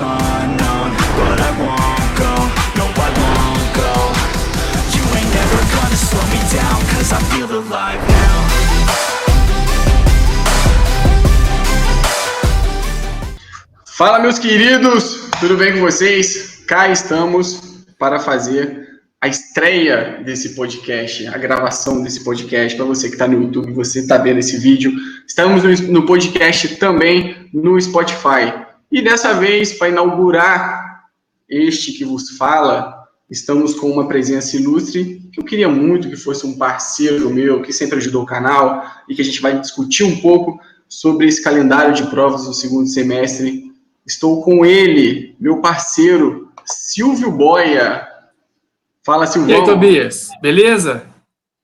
But I won't go, no I won't go You ain't never gonna slow me down Cause I feel alive now Fala, meus queridos, tudo bem com vocês? Cá estamos para fazer a estreia desse podcast, a gravação desse podcast. Para você que está no YouTube, você está vendo esse vídeo. Estamos no podcast também no Spotify. E dessa vez, para inaugurar este que vos fala, estamos com uma presença ilustre que eu queria muito que fosse um parceiro meu, que sempre ajudou o canal e que a gente vai discutir um pouco sobre esse calendário de provas do segundo semestre Estou com ele, meu parceiro, Silvio Boia. Fala, Silvio. E aí, Tobias, beleza?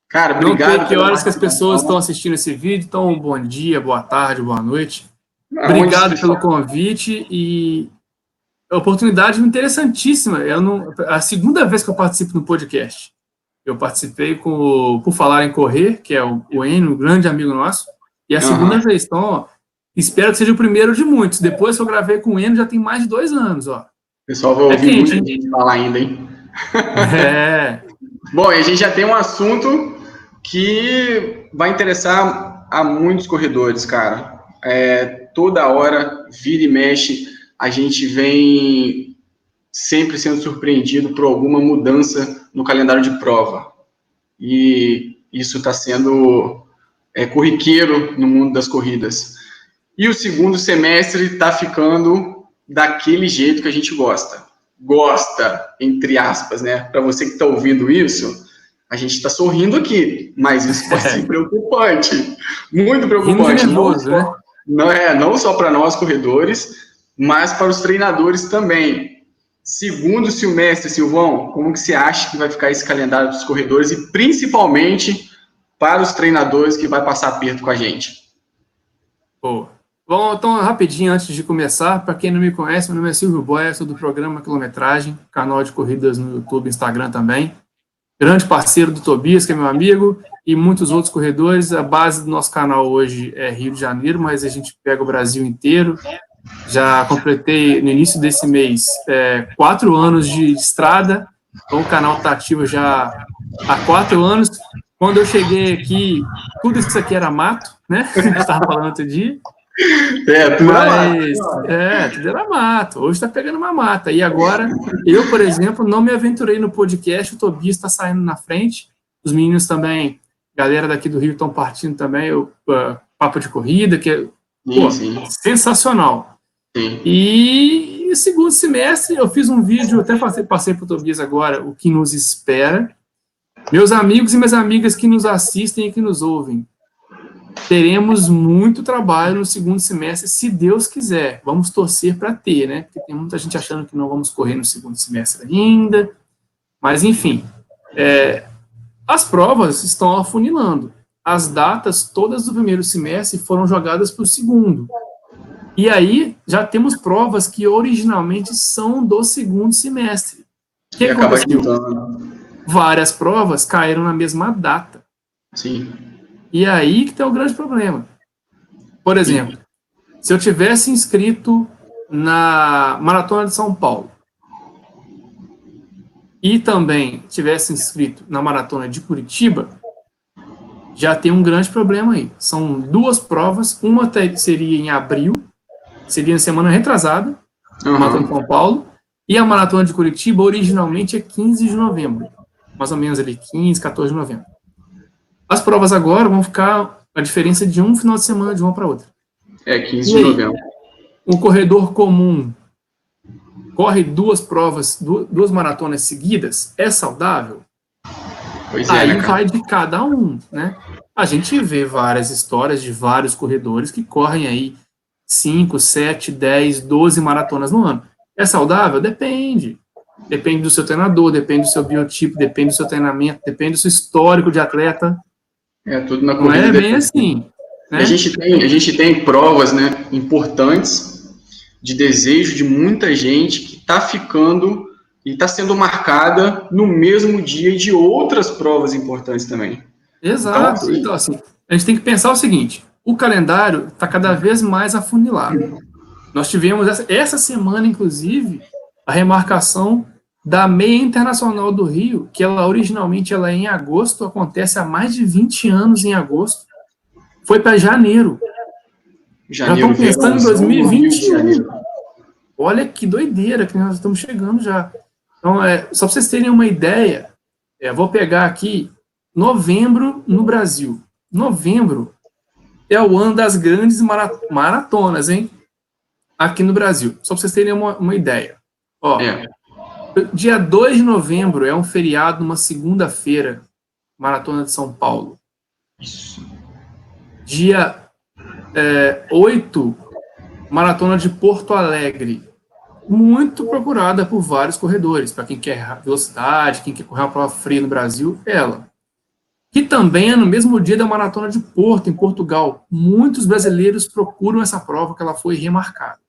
Cara, obrigado. Não sei que horas que as pessoas estão assistindo esse vídeo, então bom dia, boa tarde, boa noite. Obrigado pelo convite e oportunidade interessantíssima. Eu não, a segunda vez que eu participo no podcast. Eu participei com Por Falar em Correr, que é o, o Enio, um grande amigo nosso, e a segunda uhum. vez. Então, Espero que seja o primeiro de muitos. Depois que eu gravei com o Eno, já tem mais de dois anos, ó. Pessoal, vai ouvir é quente, muita gente falar ainda, hein? É. Bom, e a gente já tem um assunto que vai interessar a muitos corredores, cara. É, toda hora, vira e mexe, a gente vem sempre sendo surpreendido por alguma mudança no calendário de prova. E isso está sendo é, corriqueiro no mundo das corridas. E o segundo semestre está ficando daquele jeito que a gente gosta. Gosta, entre aspas, né? Para você que está ouvindo isso, a gente está sorrindo aqui, mas isso pode ser preocupante. Muito preocupante. Nervoso, não, né? Não é não só para nós corredores, mas para os treinadores também. Segundo semestre, Silvão, como que você acha que vai ficar esse calendário dos corredores e principalmente para os treinadores que vai passar perto com a gente? Boa. Bom, então, rapidinho, antes de começar, para quem não me conhece, meu nome é Silvio Boia, sou do programa Quilometragem, canal de corridas no YouTube, Instagram também. Grande parceiro do Tobias, que é meu amigo, e muitos outros corredores. A base do nosso canal hoje é Rio de Janeiro, mas a gente pega o Brasil inteiro. Já completei, no início desse mês, é, quatro anos de estrada, então o canal está ativo já há quatro anos. Quando eu cheguei aqui, tudo isso aqui era mato, né? A gente estava falando outro dia. É, tudo Mas, era mato. É, tudo era mato. Hoje está pegando uma mata. E agora, eu, por exemplo, não me aventurei no podcast, o Tobias está saindo na frente, os meninos também, galera daqui do Rio estão partindo também, o uh, Papo de Corrida, que é pô, sim. sensacional. Sim. E, e segundo semestre, eu fiz um vídeo, até passei, passei para o Tobias agora, o que nos espera. Meus amigos e minhas amigas que nos assistem e que nos ouvem, teremos muito trabalho no segundo semestre, se Deus quiser. Vamos torcer para ter, né? Porque tem muita gente achando que não vamos correr no segundo semestre ainda. Mas, enfim, é, as provas estão afunilando. As datas todas do primeiro semestre foram jogadas para o segundo. E aí já temos provas que originalmente são do segundo semestre. O que e aconteceu? Várias provas caíram na mesma data. Sim. E é aí que tem o grande problema. Por exemplo, se eu tivesse inscrito na Maratona de São Paulo e também tivesse inscrito na Maratona de Curitiba, já tem um grande problema aí. São duas provas, uma seria em abril, seria na semana retrasada, uhum. Maratona de São Paulo, e a Maratona de Curitiba originalmente é 15 de novembro, mais ou menos ali 15, 14 de novembro. As provas agora vão ficar a diferença de um final de semana de uma para outra. É, 15 de novembro. Um corredor comum corre duas provas, duas maratonas seguidas, é saudável? Pois é, Aí né, vai de cada um, né? A gente vê várias histórias de vários corredores que correm aí 5, 7, 10, 12 maratonas no ano. É saudável? Depende. Depende do seu treinador, depende do seu biotipo, depende do seu treinamento, depende do seu histórico de atleta. É tudo na corrida. Não é bem assim. Né? A, gente tem, a gente tem provas né, importantes de desejo de muita gente que está ficando e está sendo marcada no mesmo dia de outras provas importantes também. Exato. Então assim, então, assim a gente tem que pensar o seguinte: o calendário está cada vez mais afunilado. Nós tivemos essa, essa semana, inclusive, a remarcação da meia internacional do Rio, que ela originalmente ela é em agosto, acontece há mais de 20 anos em agosto, foi para janeiro. janeiro. Já estão pensando em 2021. Olha que doideira que nós estamos chegando já. Então, é, só para vocês terem uma ideia, é, vou pegar aqui novembro no Brasil. Novembro é o ano das grandes maratonas, hein? Aqui no Brasil. Só para vocês terem uma, uma ideia. Ó, é. Dia 2 de novembro é um feriado, uma segunda-feira, Maratona de São Paulo. Isso. Dia é, 8, Maratona de Porto Alegre. Muito procurada por vários corredores. Para quem quer velocidade, quem quer correr uma prova fria no Brasil, ela. Que também é no mesmo dia da Maratona de Porto, em Portugal. Muitos brasileiros procuram essa prova que ela foi remarcada.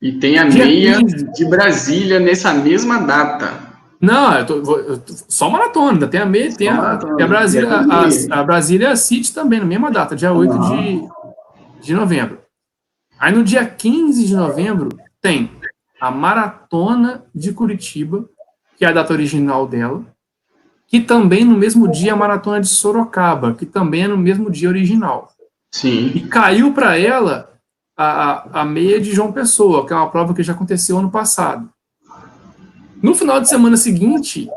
E tem a meia de Brasília nessa mesma data. Não, eu tô, eu tô, só maratona, ainda tem a meia, tem a, tem a Brasília, a, a, Brasília City também, na mesma data, dia 8 uhum. de, de novembro. Aí no dia 15 de novembro tem a Maratona de Curitiba, que é a data original dela, que também no mesmo dia a Maratona de Sorocaba, que também é no mesmo dia original. Sim. E caiu para ela a, a meia de João Pessoa, que é uma prova que já aconteceu ano passado. No final de semana seguinte,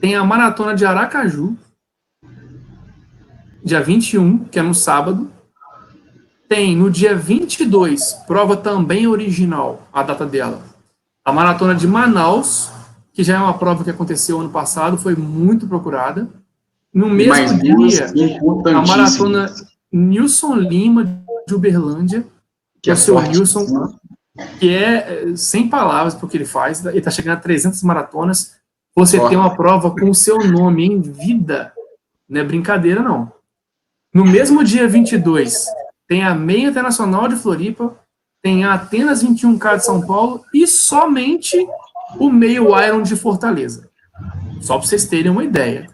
tem a maratona de Aracaju, dia 21, que é no sábado. Tem no dia 22, prova também original, a data dela. A maratona de Manaus, que já é uma prova que aconteceu ano passado, foi muito procurada. No mesmo Mas, dia, a maratona Nilson Lima de Uberlândia, que é o seu Wilson, que é sem palavras porque ele faz, ele está chegando a 300 maratonas, você tem uma prova com o seu nome em vida, não é brincadeira não. No mesmo dia 22, tem a Meia Internacional de Floripa, tem a Atenas 21K de São Paulo e somente o meio Iron de Fortaleza. Só para vocês terem uma ideia.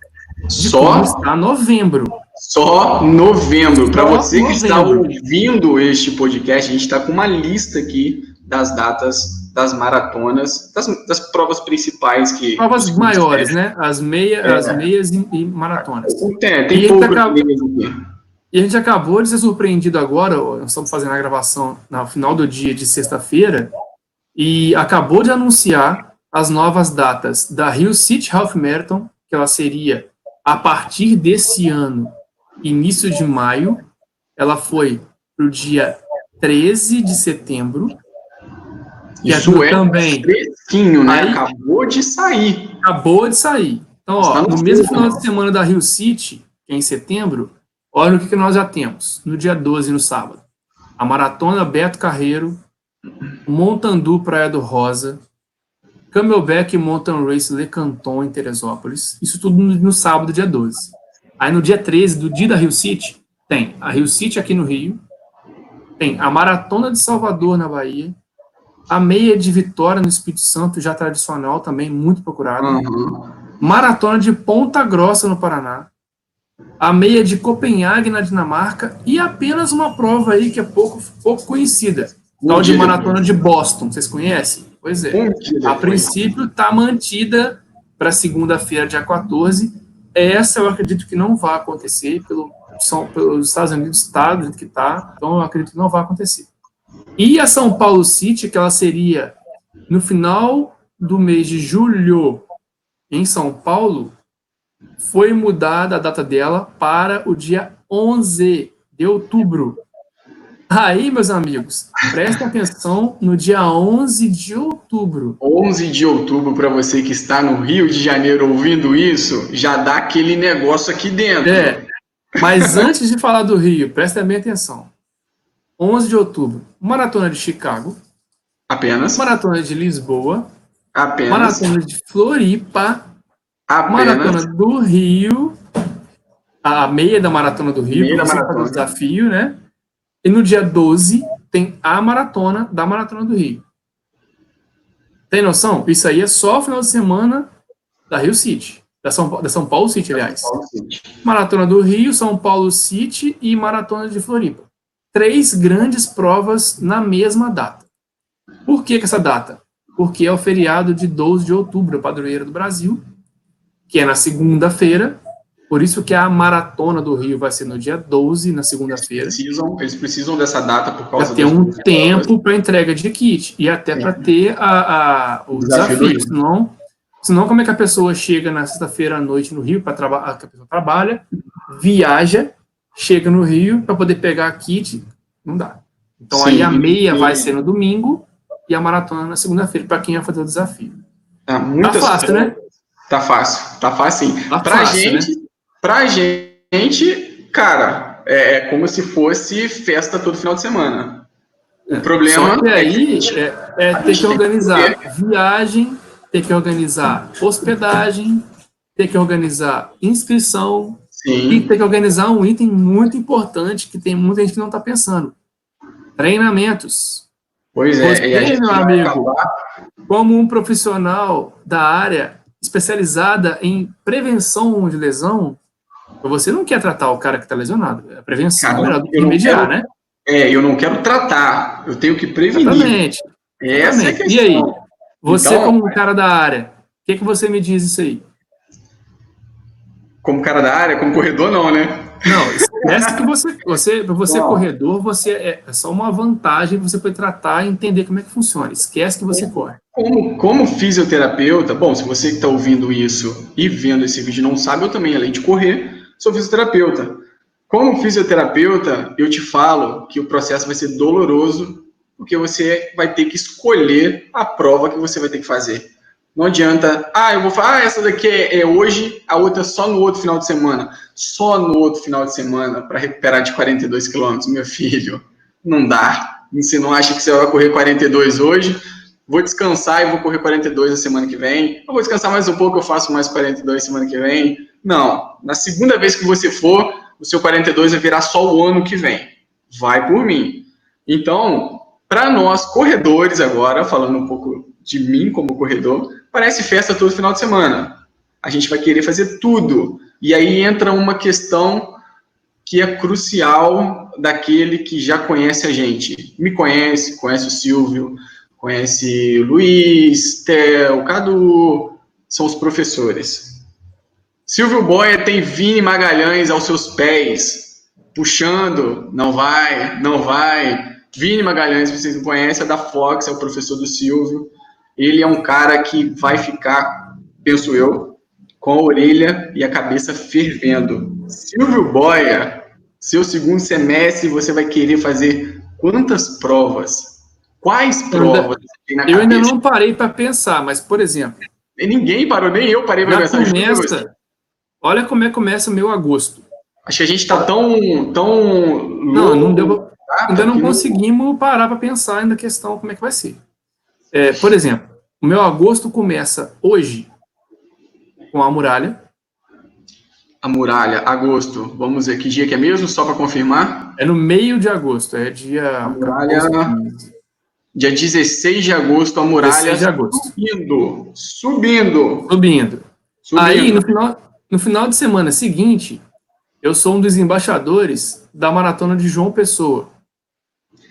Só está novembro. Só novembro. Para você que está ouvindo este podcast, a gente está com uma lista aqui das datas das maratonas, das, das provas principais que. Provas maiores, né? As, meia, é. as meias e, e maratonas. Tem, tem e pouco acabou, E a gente acabou de ser surpreendido agora, nós estamos fazendo a gravação no final do dia de sexta-feira, e acabou de anunciar as novas datas da Rio City Half Marathon, que ela seria a partir desse ano início de maio, ela foi para o dia 13 de setembro. Isso é também. fresquinho, né? Aí, acabou de sair. Acabou de sair. Então, ó, no mesmo final de semana da Rio City, que é em setembro, olha o que, que nós já temos. No dia 12, no sábado. A Maratona Beto Carreiro, Montandu Praia do Rosa, Camelback Mountain Race Le Canton em Teresópolis. Isso tudo no, no sábado, dia 12. Aí no dia 13, do dia da Rio City, tem a Rio City aqui no Rio, tem a Maratona de Salvador na Bahia, a meia de Vitória no Espírito Santo, já tradicional também, muito procurada. Uhum. Maratona de Ponta Grossa no Paraná. A meia de Copenhague na Dinamarca e apenas uma prova aí que é pouco, pouco conhecida. Tal de Maratona de Boston. Vocês conhecem? Pois é. A princípio está mantida para segunda-feira, dia 14, essa eu acredito que não vai acontecer, pelo, são, pelos Estados Unidos está do jeito que está, então eu acredito que não vai acontecer. E a São Paulo City, que ela seria no final do mês de julho em São Paulo, foi mudada a data dela para o dia 11 de outubro. Aí, meus amigos, prestem atenção no dia 11 de outubro. 11 de outubro, para você que está no Rio de Janeiro ouvindo isso, já dá aquele negócio aqui dentro. É, mas antes de falar do Rio, prestem bem atenção. 11 de outubro, Maratona de Chicago. Apenas. Maratona de Lisboa. Apenas. Maratona de Floripa. Apenas. Maratona do Rio. A meia da Maratona do Rio, meia da maratona. desafio, né? E no dia 12 tem a maratona da Maratona do Rio. Tem noção? Isso aí é só o final de semana da Rio City. Da São, da São Paulo City, aliás. Paulo City. Maratona do Rio, São Paulo City e Maratona de Floripa. Três grandes provas na mesma data. Por que, que essa data? Porque é o feriado de 12 de outubro, a padroeira do Brasil, que é na segunda-feira, por isso que a maratona do Rio vai ser no dia 12, na segunda-feira. Eles precisam, eles precisam dessa data por causa Para ter um tempo para entrega de kit e até para ter a, a o desafio. desafio senão, senão, como é que a pessoa chega na sexta-feira à noite no Rio para trabalhar? A pessoa trabalha, viaja, chega no Rio para poder pegar a kit, não dá. Então Sim, aí a meia vai ser no domingo e a maratona na segunda-feira para quem vai fazer o desafio. Tá, tá fácil, né? Tá fácil, tá fácil sim. Tá pra fácil, gente, né? Pra gente, cara, é, é, como se fosse festa todo final de semana. O é, problema Só que aí é, que é, é ter que organizar que viagem, ter que organizar hospedagem, ter que organizar inscrição Sim. e ter que organizar um item muito importante que tem muita gente que não está pensando. Treinamentos. Pois é, Você, meu amigo, como um profissional da área especializada em prevenção de lesão, você não quer tratar o cara que está lesionado. A prevenção cara, é melhor do que remediar, né? É, eu não quero tratar, eu tenho que prevenir. Exatamente. Essa Exatamente. É a e aí, você então, como um cara da área, o que, que você me diz isso aí? Como cara da área, como corredor não, né? Não, esquece que você, você, você é corredor, você é, é só uma vantagem você pode tratar e entender como é que funciona. Esquece que você corre. Como, como fisioterapeuta, bom, se você que está ouvindo isso e vendo esse vídeo não sabe, eu também, além de correr, sou fisioterapeuta. Como fisioterapeuta, eu te falo que o processo vai ser doloroso, porque você vai ter que escolher a prova que você vai ter que fazer. Não adianta, ah, eu vou falar, ah, essa daqui é, é hoje, a outra só no outro final de semana. Só no outro final de semana para recuperar de 42 quilômetros, meu filho. Não dá. Você não acha que você vai correr 42 hoje? Vou descansar e vou correr 42 na semana que vem. Eu vou descansar mais um pouco, eu faço mais 42 semana que vem. Não. Na segunda vez que você for, o seu 42 vai virar só o ano que vem. Vai por mim. Então, para nós corredores agora, falando um pouco de mim como corredor, parece festa todo final de semana. A gente vai querer fazer tudo. E aí entra uma questão que é crucial daquele que já conhece a gente. Me conhece, conhece o Silvio, conhece o Luiz, Theo, Cadu, são os professores. Silvio Boia tem Vini Magalhães aos seus pés, puxando, não vai, não vai. Vini Magalhães, vocês não conhecem, é da Fox, é o professor do Silvio. Ele é um cara que vai ficar, penso eu, com a orelha e a cabeça fervendo. Silvio Boia, seu segundo semestre, você vai querer fazer quantas provas? Quais provas na eu ainda não parei para pensar, mas, por exemplo... Ninguém parou, nem eu parei para pensar. Começa, Olha como é que começa o meu agosto. Acho que a gente está tão, tão. Não, não deu. Ainda não conseguimos parar para pensar na questão como é que vai ser. É, por exemplo, o meu agosto começa hoje com a muralha. A muralha, agosto. Vamos ver que dia que é mesmo, só para confirmar? É no meio de agosto, é dia. A muralha. Dia 16 de agosto, a muralha de agosto. subindo. Subindo. Subindo. subindo. Aí, no final, no final de semana seguinte, eu sou um dos embaixadores da maratona de João Pessoa.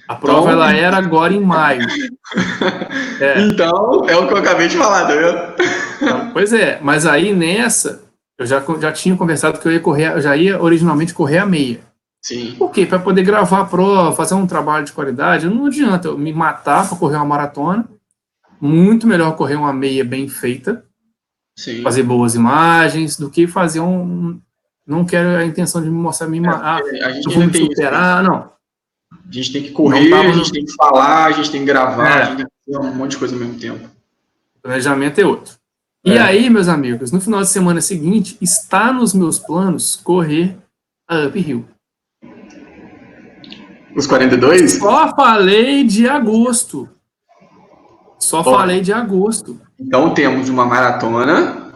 A prova então... ela era agora em maio. É. Então, é o que eu acabei de falar, tá vendo? Então, pois é, mas aí nessa, eu já, já tinha conversado que eu ia correr, eu já ia originalmente correr a meia. Sim. Por quê? Para poder gravar a prova, fazer um trabalho de qualidade, não adianta eu me matar para correr uma maratona. Muito melhor correr uma meia bem feita Sim. fazer boas imagens, do que fazer um. Não quero a intenção de me mostrar me é, ah, a gente não tem superar, isso, né? não. A gente tem que correr, a gente tem que falar, a gente tem que gravar, é. a gente tem que fazer um monte de coisa ao mesmo tempo. O planejamento é outro. E é. aí, meus amigos, no final de semana seguinte, está nos meus planos correr a Uphill. Os 42? Só falei de agosto. Só falei de agosto. Então temos uma maratona,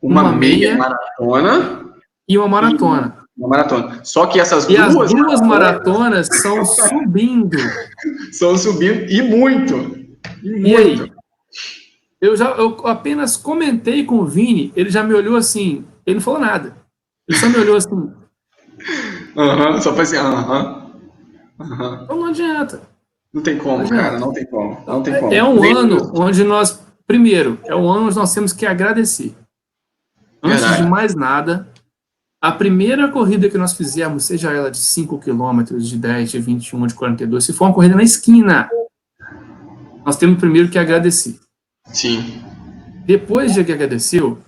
uma, uma meia, meia, maratona e uma maratona. Uma maratona. Só que essas e duas, as duas maratonas são subindo. são subindo e muito. E, e muito. Aí? Eu já eu apenas comentei com o Vini, ele já me olhou assim, ele não falou nada. Ele só me olhou assim. Aham, só faz assim, aham. Uhum. Então não adianta. Não tem como, cara, não tem como. Não tem como. É um ano onde nós, primeiro, é um ano onde nós temos que agradecer. Antes de mais nada, a primeira corrida que nós fizemos, seja ela de 5 km, de 10, de 21, de 42, se for uma corrida na esquina, nós temos primeiro que agradecer. Sim. Depois de que agradeceu,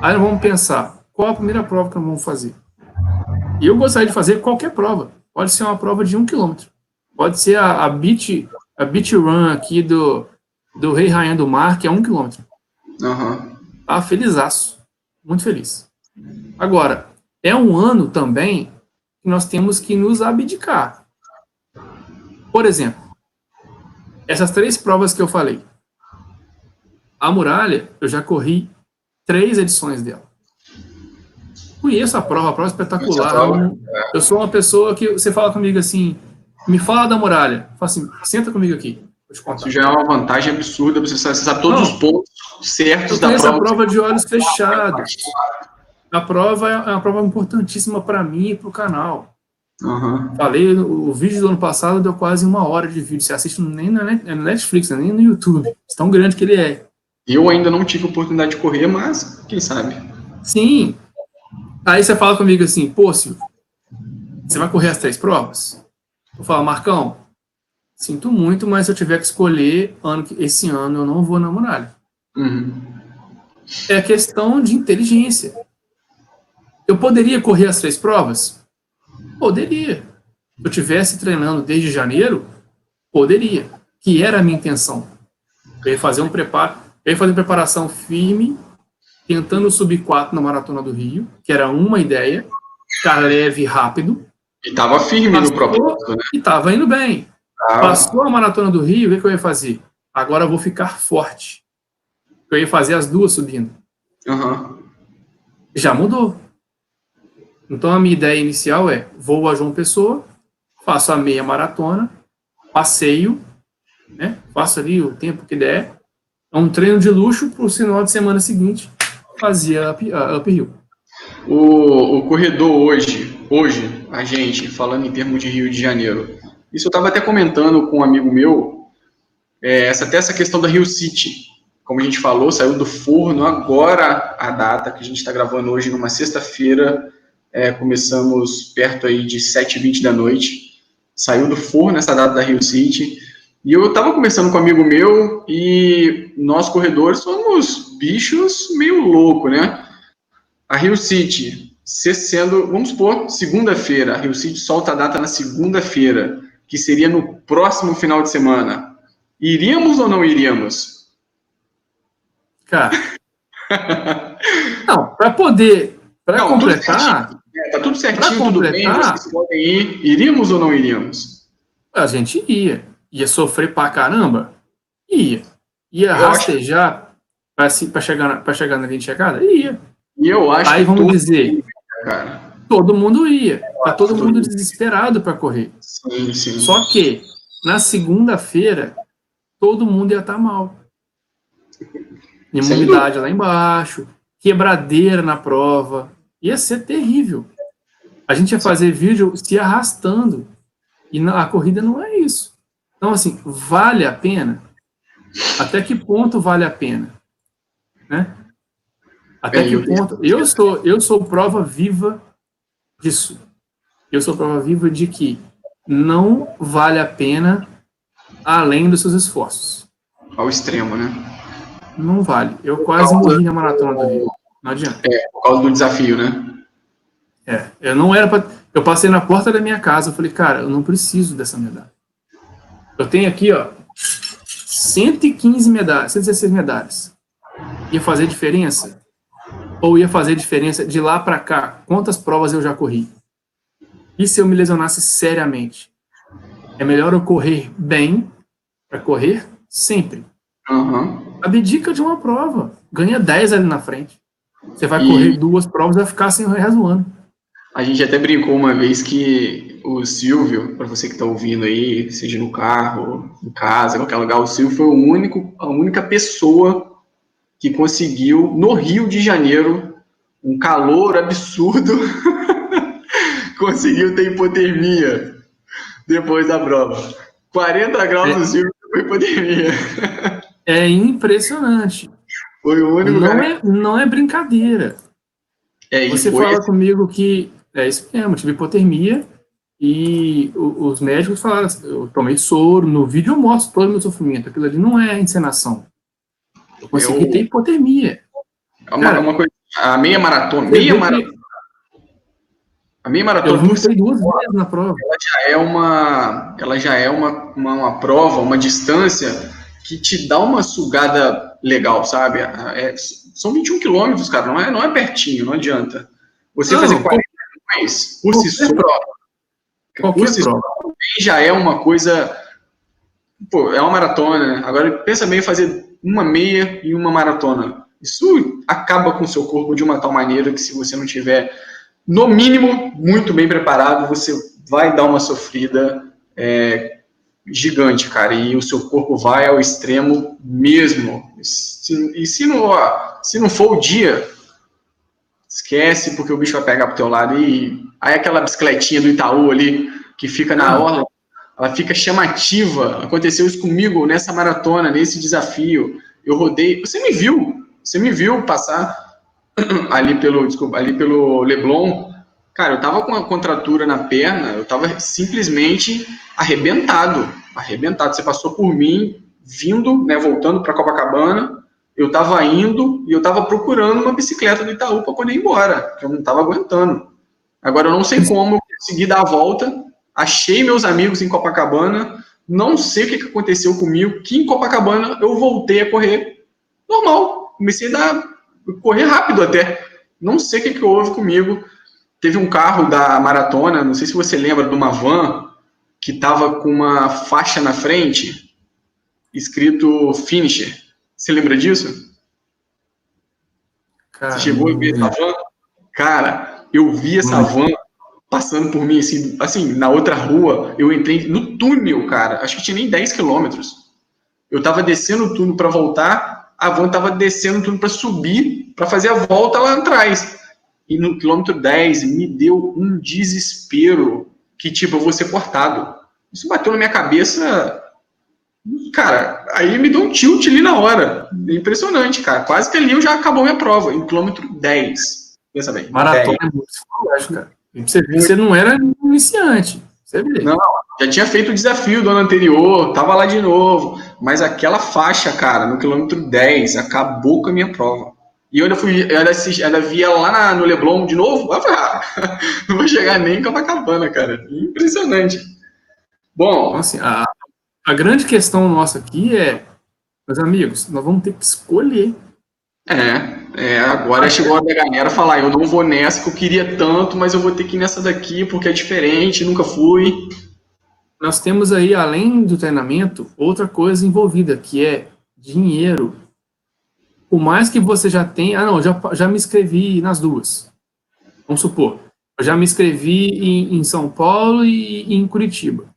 aí nós vamos pensar, qual a primeira prova que nós vamos fazer? E eu gostaria de fazer qualquer prova. Pode ser uma prova de um quilômetro. Pode ser a, a, beach, a beach run aqui do, do Rei Rainha do Mar, que é um quilômetro. Uhum. Tá felizaço. Muito feliz. Agora, é um ano também que nós temos que nos abdicar. Por exemplo, essas três provas que eu falei. A muralha, eu já corri três edições dela. Conheço a prova, a prova é espetacular. Eu, eu sou uma pessoa que você fala comigo assim, me fala da muralha. Fala assim, senta comigo aqui. Isso já é uma vantagem absurda, você sabe, você sabe todos Não, os pontos certos da prova. prova de olhos fechados. A prova é uma prova importantíssima para mim e para o canal. Uhum. Falei, o vídeo do ano passado deu quase uma hora de vídeo. Você assiste nem na Netflix, nem no YouTube. Tão grande que ele é. Eu ainda não tive oportunidade de correr, mas quem sabe? Sim. Aí você fala comigo assim, pô, Silvio, você vai correr as três provas? Eu falo, Marcão, sinto muito, mas se eu tiver que escolher ano, esse ano, eu não vou na muralha. Uhum. É questão de inteligência. Eu poderia correr as três provas? Poderia. Se eu tivesse treinando desde janeiro, poderia. Que era a minha intenção. Eu ia fazer um preparo, eu ia fazer uma preparação firme, tentando subir quatro na Maratona do Rio, que era uma ideia, ficar leve e rápido. E estava firme Passou, no propósito, né? E estava indo bem. Ah. Passou a Maratona do Rio, o que eu ia fazer? Agora eu vou ficar forte. Eu ia fazer as duas subindo. Uhum. Já mudou. Então a minha ideia inicial é: vou a João Pessoa, faço a meia maratona, passeio, né? Faço ali o tempo que der. É um treino de luxo para o final de semana seguinte fazia up, uh, uphill. O, o corredor hoje, hoje, a gente, falando em termos de Rio de Janeiro, isso eu estava até comentando com um amigo meu, é, essa, até essa questão da Rio City. Como a gente falou, saiu do forno agora a data que a gente está gravando hoje, numa sexta-feira, é, começamos perto aí de 7h20 da noite. Saiu do forno essa data da Rio City. E eu estava conversando com um amigo meu e nós corredores somos bichos meio louco, né? A Rio City, sendo, vamos supor, segunda-feira, a Rio City solta a data na segunda-feira, que seria no próximo final de semana. Iríamos ou não iríamos? Cara. não, para poder, para completar, é, tá tudo certinho, tudo bem, vocês podem ir. Iríamos ou não iríamos? A gente ia. Ia sofrer pra caramba? Ia. Ia eu rastejar acho... para chegar, pra chegar na linha de chegada? Ia. E eu acho Aí vamos dizer, ia, cara. Todo mundo ia. Tá todo mundo desesperado para correr. Sim, sim. Só que, na segunda-feira, todo mundo ia estar tá mal. Imunidade lá embaixo, quebradeira na prova, Ia ser terrível. A gente ia fazer vídeo se arrastando. E a corrida não é isso. Então, assim, vale a pena? Até que ponto vale a pena? Né? Até é, que ponto? Eu sou, eu sou prova viva disso. Eu sou prova viva de que não vale a pena além dos seus esforços. Ao extremo, né? Não vale. Eu quase morri na maratona do Rio. Não adianta. É, por causa do desafio, né? É, eu não era para. Eu passei na porta da minha casa, eu falei, cara, eu não preciso dessa medalha. Eu tenho aqui, ó, 115 medalhas, 116 medalhas. Ia fazer diferença? Ou ia fazer diferença de lá para cá? Quantas provas eu já corri? E se eu me lesionasse seriamente? É melhor eu correr bem para correr sempre. Uhum. Abdica de uma prova. Ganha 10 ali na frente. Você vai e... correr duas provas e vai ficar sem o resto do ano. A gente até brincou uma vez que o Silvio, para você que está ouvindo aí, seja no carro, em casa, em qualquer lugar, o Silvio foi o único, a única pessoa que conseguiu, no Rio de Janeiro, um calor absurdo, conseguiu ter hipotermia depois da prova. 40 graus é. no circo foi pandemia. É impressionante. Foi o único não é Não é brincadeira. É, Você fala esse... comigo que é isso mesmo, tive hipotermia e os médicos falaram, eu tomei soro, no vídeo eu mostro todo o meu sofrimento, aquilo ali não é encenação. Eu consegui eu... ter hipotermia. É uma, Cara, uma coisa, a meia maratona, meia maratona. A meia maratona. Eu voltei duas vezes na prova. Ela já é uma, ela já é uma, uma, uma, prova, uma distância que te dá uma sugada legal, sabe? É, são 21 quilômetros, cara, não é, não é pertinho, não adianta. Você não, fazer 40 milhões por si só, por si só, já é uma coisa. Pô, é uma maratona, né? Agora pensa bem em fazer uma meia e uma maratona. Isso acaba com o seu corpo de uma tal maneira que se você não tiver, no mínimo, muito bem preparado, você vai dar uma sofrida é, gigante, cara, e o seu corpo vai ao extremo mesmo. E se não, se não for o dia, esquece, porque o bicho vai pegar pro teu lado. E aí aquela bicicletinha do Itaú ali, que fica na orla, ela fica chamativa. Aconteceu isso comigo nessa maratona, nesse desafio. Eu rodei, você me viu, você me viu passar ali pelo, desculpa, ali pelo Leblon. Cara, eu tava com uma contratura na perna, eu tava simplesmente arrebentado, arrebentado. Você passou por mim, vindo, né, voltando para Copacabana. Eu tava indo e eu tava procurando uma bicicleta do Itaú para poder ir embora, que eu não tava aguentando. Agora eu não sei como eu consegui dar a volta, achei meus amigos em Copacabana, não sei o que aconteceu comigo, que em Copacabana eu voltei a correr normal. Comecei a dar, correr rápido até. Não sei o que, que houve comigo. Teve um carro da maratona, não sei se você lembra, de uma van, que estava com uma faixa na frente, escrito finisher. Você lembra disso? Caramba. Você chegou a ver essa van? Cara, eu vi essa van passando por mim, assim, assim, na outra rua, eu entrei no túnel, cara, acho que tinha nem 10 quilômetros. Eu tava descendo o túnel para voltar, a van estava descendo tudo para subir, para fazer a volta lá atrás. E no quilômetro 10 me deu um desespero que, tipo, eu vou ser cortado. Isso bateu na minha cabeça. Cara, aí me deu um tilt ali na hora. Impressionante, cara. Quase que ali eu já acabou minha prova, em quilômetro 10. Pensa bem. Maratona 10. é muito psicológico, cara. Você, você não era iniciante. Você vê. Não, já tinha feito o desafio do ano anterior, tava lá de novo. Mas aquela faixa, cara, no quilômetro 10, acabou com a minha prova. E eu ainda fui, eu ainda, assisti, ainda via lá na, no Leblon de novo. Eu falei, ah, não vou chegar nem em Copacabana, cara. Impressionante. Bom. Então, assim, a, a grande questão nossa aqui é, meus amigos, nós vamos ter que escolher. É, é agora chegou a da galera falar, eu não vou nessa que eu queria tanto, mas eu vou ter que ir nessa daqui porque é diferente, nunca fui nós temos aí, além do treinamento, outra coisa envolvida, que é dinheiro. Por mais que você já tenha. Ah, não, já, já me inscrevi nas duas. Vamos supor. Eu já me inscrevi em, em São Paulo e, e em Curitiba.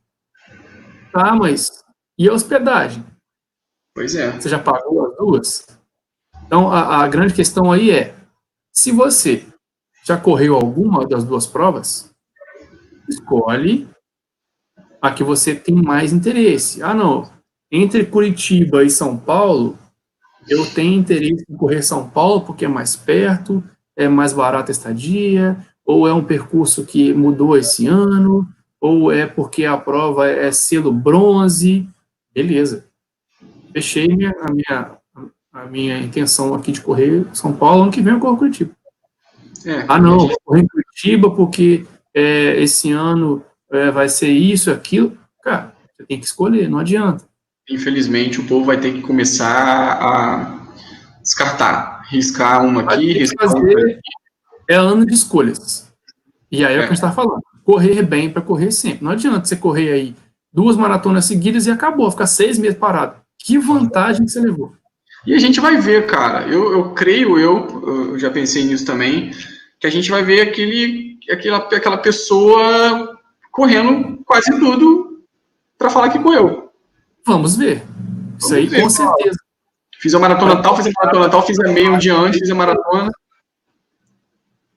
Tá, mas. E a hospedagem? Pois é. Você já pagou as duas? Então, a, a grande questão aí é: se você já correu alguma das duas provas, escolhe a que você tem mais interesse. Ah, não, entre Curitiba e São Paulo, eu tenho interesse em correr São Paulo porque é mais perto, é mais barato a estadia, ou é um percurso que mudou esse ano, ou é porque a prova é selo bronze. Beleza. Fechei minha, a, minha, a minha intenção aqui de correr São Paulo, ano que vem eu corro Curitiba. É, ah, não, vou correr Curitiba porque é, esse ano é, vai ser isso, aquilo. Cara, você tem que escolher, não adianta. Infelizmente, o povo vai ter que começar a descartar, riscar uma aqui, riscar uma aqui. É ano de escolhas. E aí é, é o que a gente está falando. Correr bem para correr sempre. Não adianta você correr aí duas maratonas seguidas e acabou, ficar seis meses parado. Que vantagem que você levou. E a gente vai ver, cara. Eu, eu creio, eu, eu já pensei nisso também, que a gente vai ver aquele, aquela, aquela pessoa correndo quase tudo para falar que correu. Vamos ver. Isso Vamos aí ver, com certeza. Fiz a maratona tal, fiz a maratona tal, fiz a meia um dia antes, fiz a maratona.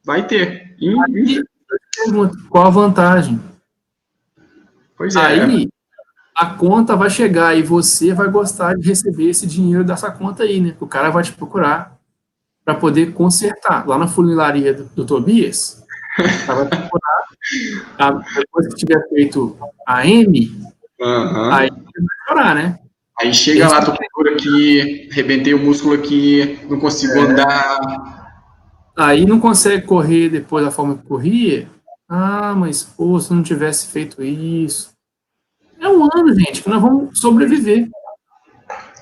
Vai ter. E, aí, qual a vantagem? Pois é. Aí, a conta vai chegar e você vai gostar de receber esse dinheiro dessa conta aí, né? O cara vai te procurar para poder consertar. Lá na funilaria do, do Tobias, vai procurar, a, depois que tiver feito a M, uhum. aí vai chorar, né? Aí chega Esse lá, tô com aqui, arrebentei o músculo aqui, não consigo é. andar. Aí não consegue correr depois da forma que corria. Ah, mas pô, se não tivesse feito isso, é um ano, gente, que nós vamos sobreviver.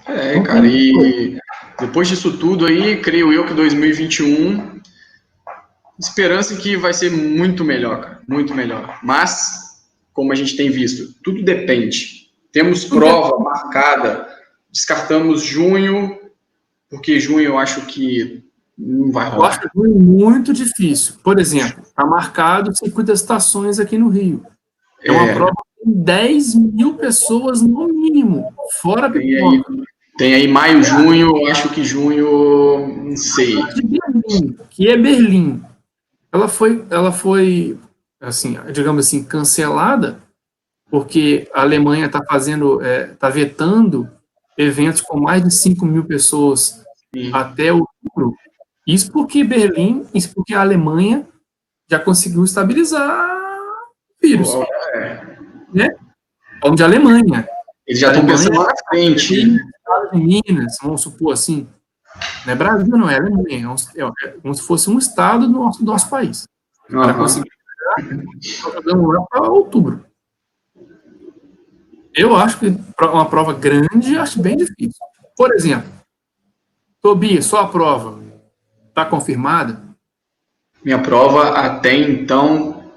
É, cara, e depois disso tudo aí, creio eu que 2021, esperança que vai ser muito melhor, cara, muito melhor. Mas, como a gente tem visto, tudo depende. Temos prova marcada, descartamos junho, porque junho eu acho que não vai rolar. Eu acho junho muito difícil. Por exemplo, está marcado 50 estações aqui no Rio. É uma é. prova 10 mil pessoas no mínimo, fora tem aí, tem aí maio, junho, acho que junho, não sei. Berlim, que é Berlim. Ela foi, ela foi, assim, digamos assim, cancelada, porque a Alemanha está fazendo, está é, vetando eventos com mais de 5 mil pessoas Sim. até outubro. Isso porque Berlim, isso porque a Alemanha já conseguiu estabilizar o vírus. é né? Falando de Alemanha. Eles já estão pensando lá na frente. Minas, vamos supor assim. Não é Brasil, não é Alemanha. É, é como se fosse um estado do nosso, do nosso país. Uhum. Para conseguir lá para outubro. Eu acho que uma prova grande, acho bem difícil. Por exemplo, Tobias, sua prova está confirmada? Minha prova até então.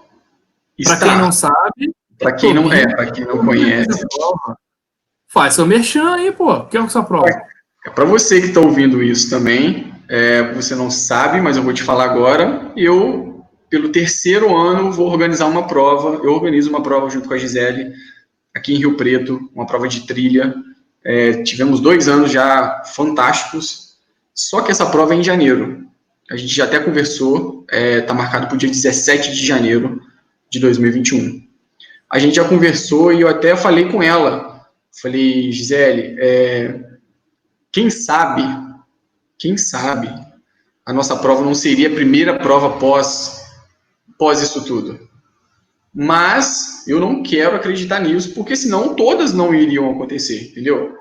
Para quem não sabe, para quem não é, para quem não conhece. Faz seu merchan aí, pô. Que é sua prova? É para você que está ouvindo isso também. É, você não sabe, mas eu vou te falar agora. Eu, pelo terceiro ano, vou organizar uma prova. Eu organizo uma prova junto com a Gisele, aqui em Rio Preto, uma prova de trilha. É, tivemos dois anos já fantásticos. Só que essa prova é em janeiro. A gente já até conversou, está é, tá marcado para o dia 17 de janeiro de 2021 a gente já conversou e eu até falei com ela. Falei, Gisele, é, quem sabe, quem sabe, a nossa prova não seria a primeira prova pós, pós isso tudo. Mas eu não quero acreditar nisso, porque senão todas não iriam acontecer, entendeu?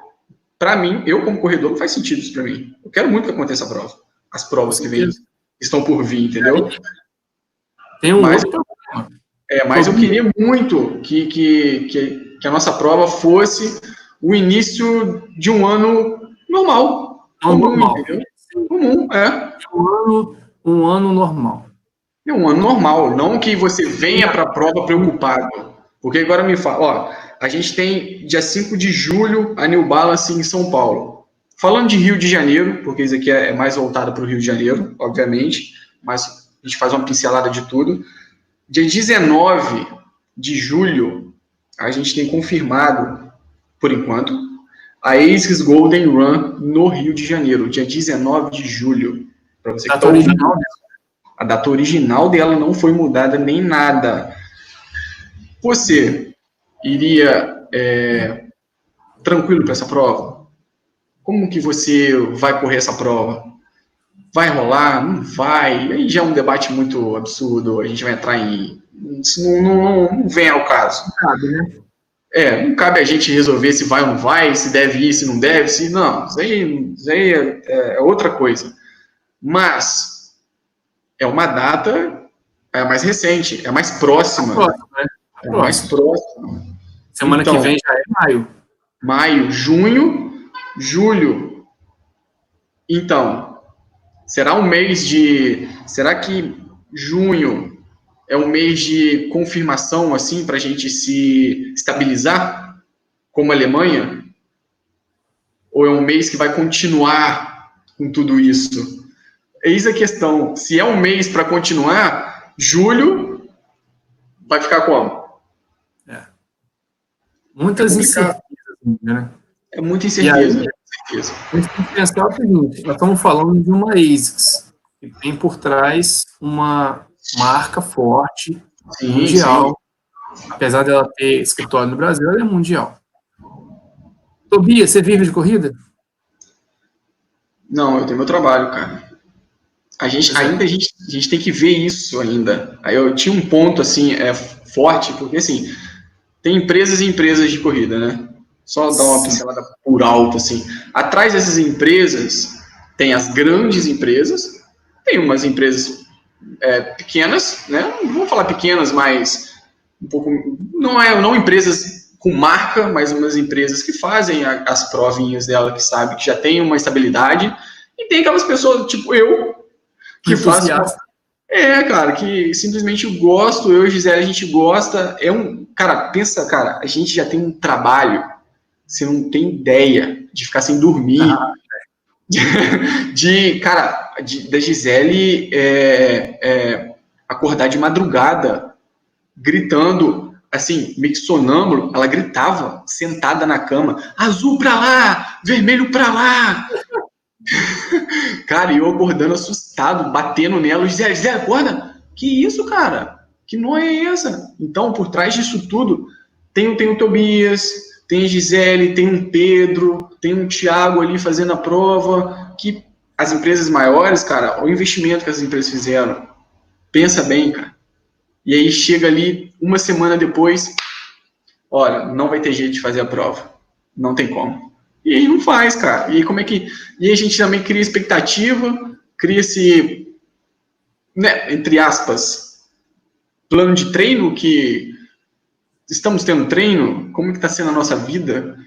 Para mim, eu como corredor, não faz sentido isso para mim. Eu quero muito que aconteça a prova. As provas que vêm, estão por vir, entendeu? Tem um Mas, outro é, mas eu queria muito que, que, que, que, a nossa prova fosse o início de um ano normal. Comum, normal. Entendeu? Comum, é. Um ano, um ano normal. É um ano normal, não que você venha para a prova preocupado. Porque agora me fala, ó, a gente tem dia 5 de julho a New Balance em São Paulo. Falando de Rio de Janeiro, porque isso aqui é mais voltado para o Rio de Janeiro, obviamente, mas a gente faz uma pincelada de tudo. Dia 19 de julho, a gente tem confirmado, por enquanto, a ASICS Golden Run no Rio de Janeiro, dia 19 de julho. Para você que tá original, a data original dela não foi mudada nem nada. Você iria é, tranquilo para essa prova? Como que você vai correr essa prova? Vai rolar, não vai, aí já é um debate muito absurdo, a gente vai entrar em. Isso não, não, não vem ao caso. Não cabe, né? É, não cabe a gente resolver se vai ou não vai, se deve ir, se não deve, se. Não, isso aí, isso aí é, é outra coisa. Mas é uma data é mais recente, é mais próxima. É, próximo, né? é mais próxima. Semana então, que vem já é maio. Maio, junho, julho. Então, Será um mês de. Será que junho é um mês de confirmação, assim, para a gente se estabilizar como Alemanha? Ou é um mês que vai continuar com tudo isso? Eis a questão. Se é um mês para continuar, julho vai ficar como? É. Muitas é incertezas, né? É muita incerteza. Isso. A gente tem que pensar o seguinte: nós estamos falando de uma ASICS, que tem por trás uma marca forte, sim, mundial. Sim. Apesar dela ter escritório no Brasil, ela é mundial. Tobias, você vive de corrida? Não, eu tenho meu trabalho, cara. A gente, ainda a gente, a gente tem que ver isso ainda. Aí eu tinha um ponto assim é, forte, porque assim, tem empresas e empresas de corrida, né? Só dar uma pincelada por alto, assim. Atrás dessas empresas, tem as grandes empresas, tem umas empresas é, pequenas, né? Não vou falar pequenas, mas um pouco. Não é, não empresas com marca, mas umas empresas que fazem a, as provinhas dela, que sabe que já tem uma estabilidade. E tem aquelas pessoas, tipo eu, que fazem. É, cara, que simplesmente gosto, eu e Gisele, a gente gosta. É um. Cara, pensa, cara, a gente já tem um trabalho você não tem ideia de ficar sem dormir. Ah. De, de, cara, de, da Gisele é, é, acordar de madrugada, gritando, assim, meio que sonâmbulo, ela gritava, sentada na cama, azul pra lá, vermelho pra lá. cara, e eu acordando assustado, batendo nela, Gisele, Gisele, acorda? Que isso, cara? Que não é essa? Então, por trás disso tudo, tem, tem o Tobias, tem Gisele, tem um Pedro, tem um Thiago ali fazendo a prova, que as empresas maiores, cara, o investimento que as empresas fizeram, pensa bem, cara. E aí chega ali uma semana depois, olha, não vai ter jeito de fazer a prova. Não tem como. E aí não faz, cara. E aí como é que. E a gente também cria expectativa, cria esse, né, entre aspas, plano de treino que estamos tendo treino? Como que está sendo a nossa vida?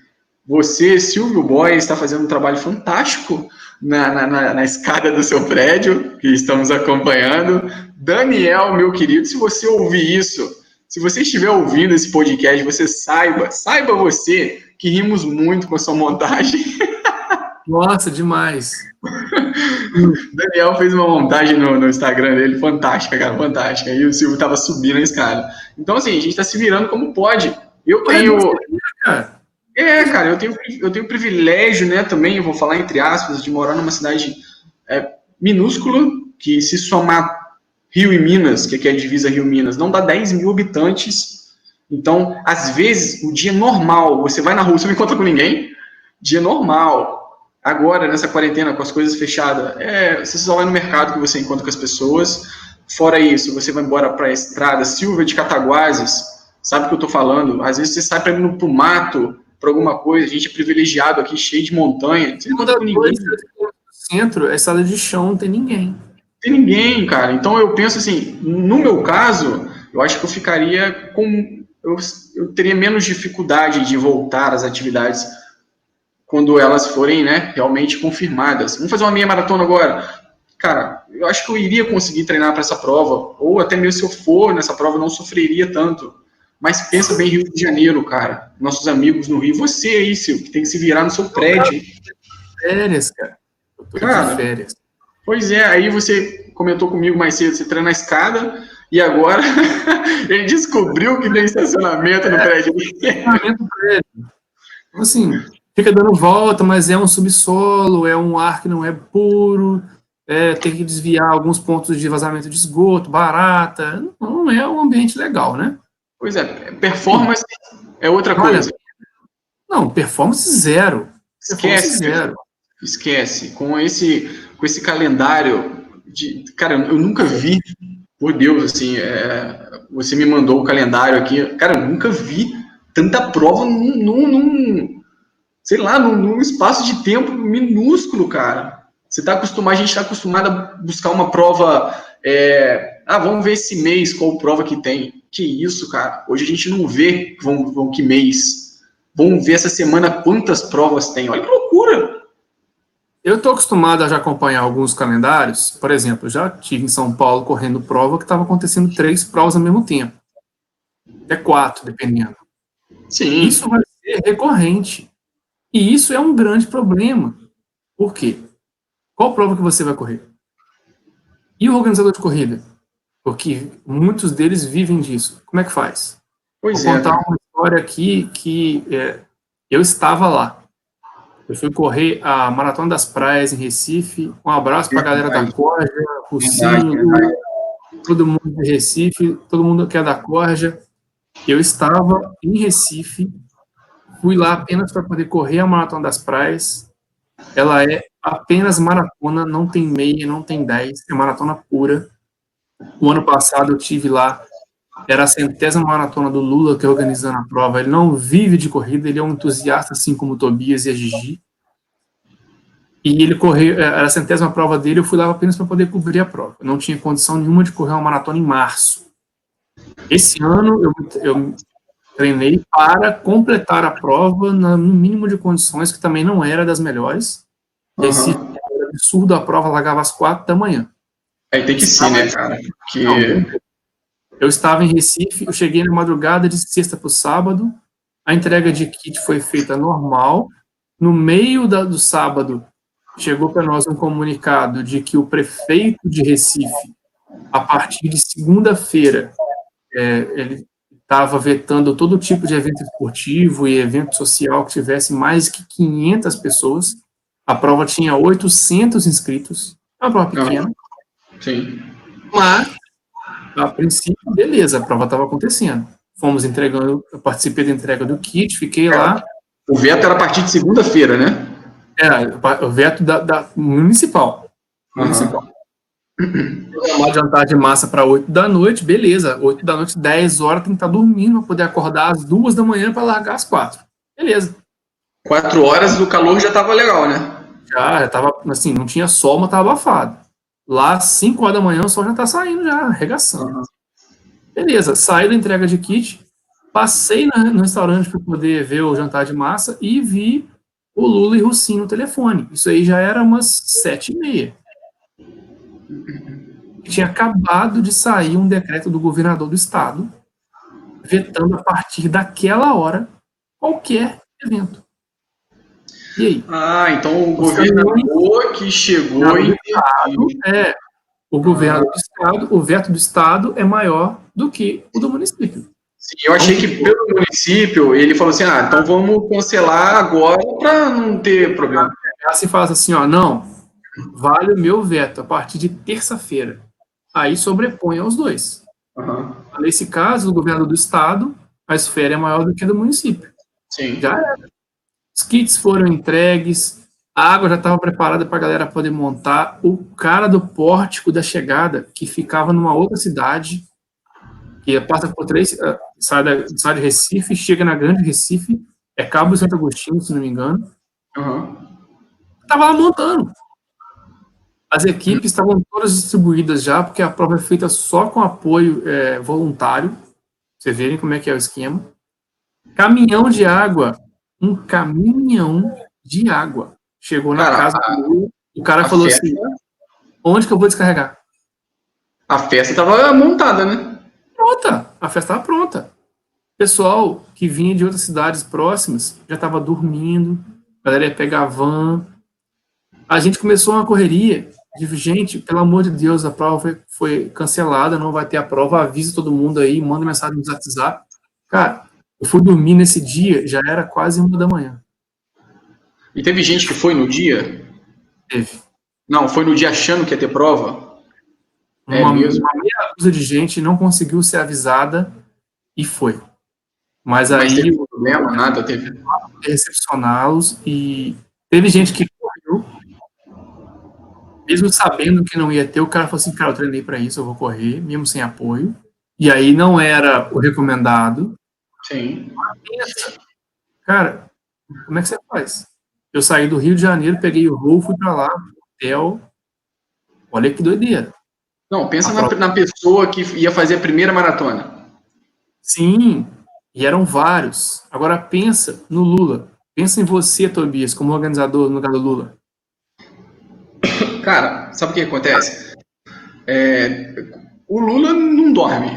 Você, Silvio Boy, está fazendo um trabalho fantástico na, na, na, escada do seu prédio, que estamos acompanhando. Daniel, meu querido, se você ouvir isso, se você estiver ouvindo esse podcast, você saiba, saiba você que rimos muito com a sua montagem. Nossa, demais. Daniel fez uma montagem no, no, Instagram dele, fantástica, cara, fantástica. E o Silvio tava subindo a escada. Então, assim, a gente tá se virando como pode. Eu tenho. É, cara, eu tenho, eu tenho privilégio, né, também, eu vou falar entre aspas, de morar numa cidade é, minúscula, que se somar Rio e Minas, que aqui é a divisa Rio-Minas, não dá 10 mil habitantes. Então, às vezes, o dia normal, você vai na rua, você não encontra com ninguém, dia normal, agora, nessa quarentena, com as coisas fechadas, é, você só vai no mercado que você encontra com as pessoas. Fora isso, você vai embora para a estrada, Silva de Cataguases, sabe o que eu estou falando? Às vezes você sai para ir para o mato, para alguma coisa, a gente é privilegiado aqui, cheio de montanha. Você não encontra ninguém. centro, é estrada de chão, não tem ninguém. Tem ninguém, cara. Então eu penso assim, no meu caso, eu acho que eu ficaria com. Eu, eu teria menos dificuldade de voltar às atividades quando elas forem né, realmente confirmadas. Vamos fazer uma meia maratona agora. Cara, eu acho que eu iria conseguir treinar para essa prova, ou até mesmo se eu for nessa prova, eu não sofreria tanto. Mas pensa bem Rio de Janeiro, cara. Nossos amigos no Rio. Você aí, Sil, que tem que se virar no seu prédio. Férias, cara. Eu tô cara, de férias. Pois é, aí você comentou comigo mais cedo, você treina na escada, e agora ele descobriu que tem estacionamento no prédio. Estacionamento no prédio. Então, assim, fica dando volta, mas é um subsolo, é um ar que não é puro, é, tem que desviar alguns pontos de vazamento de esgoto, barata, não é um ambiente legal, né? Pois é, performance é outra coisa. não, performance zero. Esquece, zero. Esquece. Com esse, com esse calendário de, cara, eu nunca vi, por Deus, assim, é, você me mandou o calendário aqui, cara, eu nunca vi tanta prova num, num, num sei lá, num, num espaço de tempo minúsculo, cara. Você está acostumado, a gente está acostumado a buscar uma prova. É, ah, vamos ver esse mês qual prova que tem. Que isso, cara. Hoje a gente não vê vão, vão que mês. Vamos ver essa semana quantas provas tem. Olha que loucura. Eu estou acostumado a já acompanhar alguns calendários. Por exemplo, já tive em São Paulo correndo prova que estava acontecendo três provas ao mesmo tempo. Até quatro, dependendo. Sim. Isso vai ser recorrente. E isso é um grande problema. Por quê? Qual prova que você vai correr? E o organizador de corrida? Porque muitos deles vivem disso. Como é que faz? Pois Vou é. contar uma história aqui que é, eu estava lá. Eu fui correr a Maratona das Praias em Recife. Um abraço para a galera da Corja, Rucinho, todo mundo de Recife, todo mundo que é da Corja. Eu estava em Recife fui lá apenas para poder correr a Maratona das Praias. Ela é apenas maratona, não tem meia, não tem 10, é maratona pura. O ano passado eu tive lá, era a centésima maratona do Lula que é organizando a prova. Ele não vive de corrida, ele é um entusiasta, assim como o Tobias e a Gigi. E ele correu, era a centésima prova dele, eu fui lá apenas para poder cobrir a prova. Eu não tinha condição nenhuma de correr uma maratona em março. Esse ano eu, eu treinei para completar a prova no mínimo de condições, que também não era das melhores. Uhum. Esse era absurdo, a prova largava às quatro da manhã. Aí tem que ser, né, cara? Que... eu estava em Recife, eu cheguei na madrugada de sexta para o sábado, a entrega de kit foi feita normal. No meio da, do sábado, chegou para nós um comunicado de que o prefeito de Recife, a partir de segunda-feira, é, ele estava vetando todo tipo de evento esportivo e evento social que tivesse mais que 500 pessoas. A prova tinha 800 inscritos, é uma prova pequena. Sim. Mas, a princípio, beleza, a prova estava acontecendo. Fomos entregando, eu participei da entrega do kit, fiquei lá. O veto era a partir de segunda-feira, né? É, o veto da, da municipal. Uhum. Municipal uma jantar de massa para 8 da noite, beleza. 8 da noite, 10 horas, tem que estar tá dormindo para poder acordar às 2 da manhã para largar às 4. Beleza. 4 horas o calor já estava legal, né? Já, já tava, assim, não tinha sol, mas estava abafado. Lá, 5 horas da manhã, o sol já está saindo, já, arregaçando. Beleza, saí da entrega de kit, passei no restaurante para poder ver o jantar de massa e vi o Lula e Russinho no telefone. Isso aí já era umas sete e meia tinha acabado de sair um decreto do governador do estado vetando a partir daquela hora qualquer evento. E aí? Ah, então o governador que chegou e. Estado, é, o governador do estado, o veto do estado é maior do que o do município. Sim, eu achei que pelo município ele falou assim: ah, então vamos cancelar agora para não ter problema. Assim faz assim, ó, não, vale o meu veto a partir de terça-feira. Aí sobrepõe aos dois. Uhum. Nesse caso, o governo do estado, a esfera é maior do que a do município. Sim. Já era. Os kits foram entregues, a água já estava preparada para a galera poder montar. O cara do pórtico da chegada, que ficava numa outra cidade, que passa por três, eh, sai, da, sai de Recife, chega na Grande Recife, é Cabo de Santo Agostinho, se não me engano. Uhum. Tava lá montando. As equipes estavam todas distribuídas já, porque a prova é feita só com apoio é, voluntário. Vocês verem como é que é o esquema. Caminhão de água. Um caminhão de água. Chegou na cara, casa do o cara falou festa, assim: onde que eu vou descarregar? A festa estava montada, né? Pronta. A festa estava pronta. Pessoal que vinha de outras cidades próximas já estava dormindo. A galera ia pegar van. A gente começou uma correria de gente, pelo amor de Deus, a prova foi, foi, cancelada, não vai ter a prova, avisa todo mundo aí, manda mensagem no WhatsApp. Cara, eu fui dormir nesse dia, já era quase uma da manhã. E teve gente que foi no dia? Teve. Não, foi no dia achando que ia ter prova? É uma, mesmo? uma meia dúzia de gente não conseguiu ser avisada e foi. Mas, Mas aí. Teve problema, nada, teve. Recepcioná-los e teve gente que mesmo sabendo que não ia ter, o cara falou assim, cara, eu treinei para isso, eu vou correr, mesmo sem apoio. E aí não era o recomendado. Sim. Cara, como é que você faz? Eu saí do Rio de Janeiro, peguei o voo, fui para lá, hotel. Olha que doideira. Não, pensa na, na, pessoa que ia fazer a primeira maratona. Sim, e eram vários. Agora pensa no Lula. Pensa em você, Tobias, como organizador no lugar do Lula. Cara, sabe o que acontece? É, o Lula não dorme,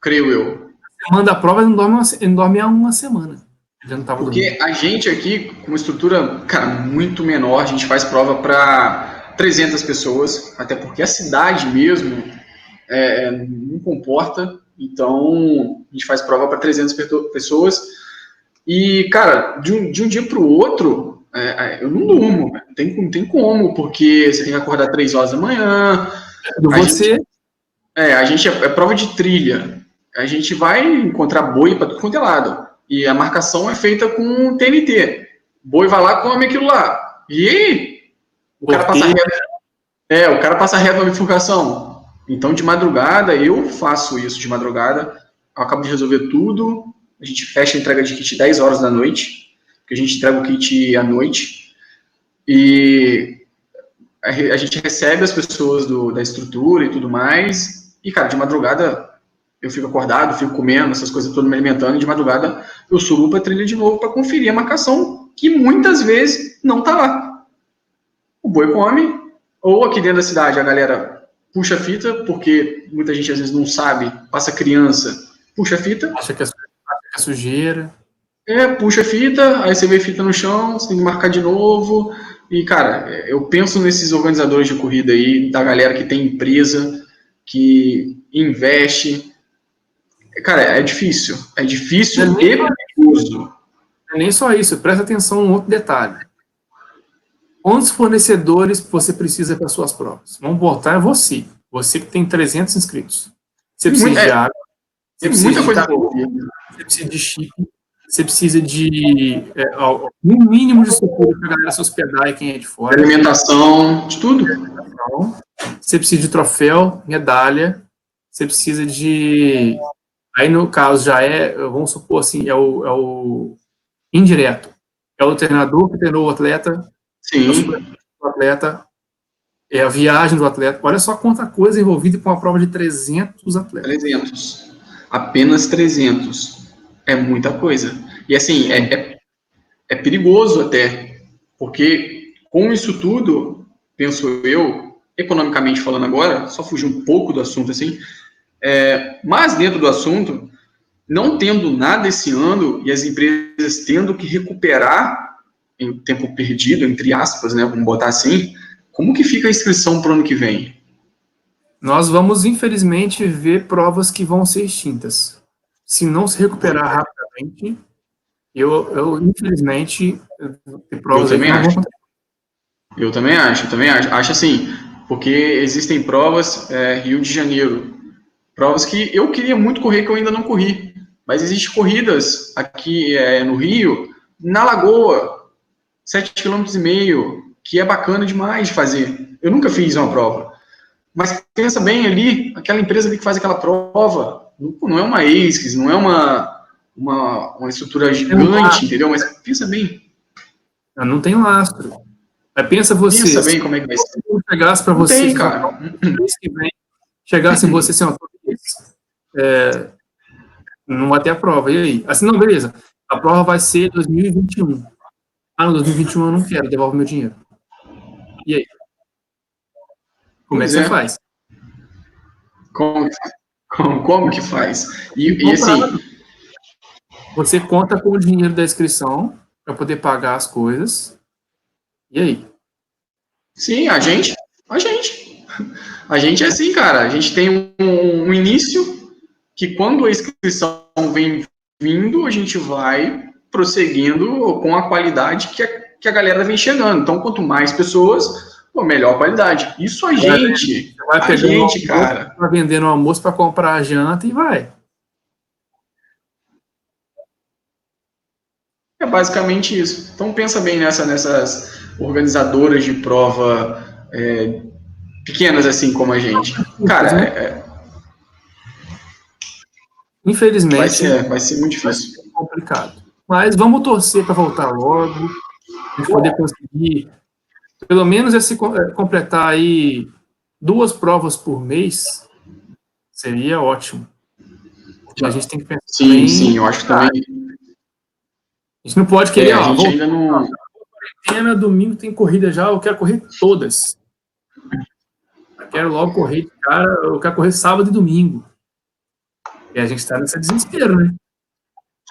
creio eu. Manda a prova, ele não dorme, uma, ele não dorme há uma semana. Porque dormindo. a gente aqui, com uma estrutura, cara, muito menor, a gente faz prova para 300 pessoas, até porque a cidade mesmo é, não comporta, então a gente faz prova para 300 pessoas. E, cara, de um, de um dia para o outro, é, é, eu não durmo, não tem, não tem como, porque você tem que acordar três horas da manhã. Você? Gente, é, a gente é, é, prova de trilha. A gente vai encontrar boi para tudo quanto é lado. e a marcação é feita com TNT. Boi vai lá, come aquilo lá. E aí? O cara passa reto. É, o cara passa reto na bifurcação. Então, de madrugada, eu faço isso de madrugada. Eu acabo de resolver tudo. A gente fecha a entrega de kit 10 horas da noite, porque a gente entrega o kit à noite. E a gente recebe as pessoas do, da estrutura e tudo mais. E, cara, de madrugada eu fico acordado, fico comendo, essas coisas todas me alimentando, e de madrugada eu subo para a trilha de novo para conferir a marcação, que muitas vezes não tá lá. O boi come, ou aqui dentro da cidade a galera puxa a fita, porque muita gente às vezes não sabe, passa criança, puxa a fita. Acha que é, é sujeira. É, puxa a fita, aí você vê fita no chão, você tem que marcar de novo. E, cara, eu penso nesses organizadores de corrida aí, da galera que tem empresa, que investe, Cara, é difícil. É difícil é e perigoso. É nem só isso, presta atenção um outro detalhe. Quantos fornecedores você precisa para suas provas? Vamos botar você. Você que tem 300 inscritos. Você precisa de é, água. Você precisa de, coisa você precisa de chip. Você precisa de é, um mínimo de estrutura para a galera se hospedar e quem é de fora. Alimentação, de tudo. Você precisa de troféu, medalha. Você precisa de Aí, no caso, já é, vamos supor assim, é o, é o indireto. É o treinador que treinou o atleta, Sim. É o atleta, é a viagem do atleta. Olha só quanta coisa envolvida com uma prova de 300 atletas. 300. Apenas 300. É muita coisa. E assim, é, é, é perigoso até, porque com isso tudo, penso eu, economicamente falando agora, só fugir um pouco do assunto assim, é, mas dentro do assunto, não tendo nada esse ano e as empresas tendo que recuperar em tempo perdido, entre aspas, né, vamos botar assim, como que fica a inscrição para o ano que vem? Nós vamos, infelizmente, ver provas que vão ser extintas. Se não se recuperar rapidamente, eu, eu infelizmente, provas eu também acho. Eu também acho, eu também acho. Acho assim, porque existem provas, é, Rio de Janeiro, Provas que eu queria muito correr, que eu ainda não corri. Mas existem corridas aqui é, no Rio, na Lagoa, 7,5 km, que é bacana demais de fazer. Eu nunca fiz uma prova. Mas pensa bem ali, aquela empresa ali que faz aquela prova, não é uma ASICS, não é uma, uma, uma estrutura gigante, entendeu? Mas pensa bem. Não tem lastro. Mas pensa você. Pensa bem como é que vai ser. Se chegasse para você, tem, cara. chegasse você assim, ó, é, não vai ter a prova. E aí? Assim, não, beleza. A prova vai ser 2021. Ah, no 2021 eu não quero, devolve meu dinheiro. E aí? Como pois é que você é. faz? Como, como, como, que faz? E, e assim. Você conta com o dinheiro da inscrição para poder pagar as coisas. E aí? Sim, a gente. A gente. A gente é assim, cara. A gente tem um, um início que quando a inscrição vem vindo, a gente vai prosseguindo com a qualidade que a, que a galera vem chegando. Então, quanto mais pessoas, pô, melhor qualidade. Isso a gente, vai a gente, cara. Vai vendendo almoço para comprar a janta e vai. É basicamente isso. Então pensa bem nessa, nessas organizadoras de prova é, pequenas assim como a gente. Cara, é, é, infelizmente vai ser, vai ser muito difícil. Ser complicado. Mas vamos torcer para voltar logo, a gente poder conseguir pelo menos esse é, completar aí duas provas por mês seria ótimo. A gente tem que pensar Sim, sim, eu acho que também. A gente não pode querer, é, ó, a gente ainda não. Quarentena, domingo tem corrida já, eu quero correr todas quero logo correr de cara, eu quero correr sábado e domingo. E a gente está nesse desespero, né?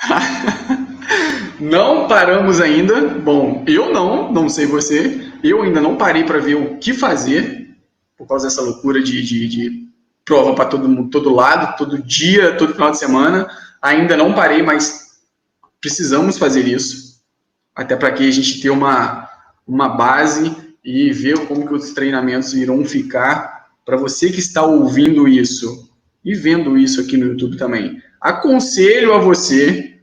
não paramos ainda. Bom, eu não, não sei você. Eu ainda não parei para ver o que fazer por causa dessa loucura de, de, de prova para todo mundo, todo lado, todo dia, todo final de semana. Ainda não parei, mas precisamos fazer isso. Até para que a gente tenha uma, uma base e ver como que os treinamentos irão ficar para você que está ouvindo isso e vendo isso aqui no YouTube também. Aconselho a você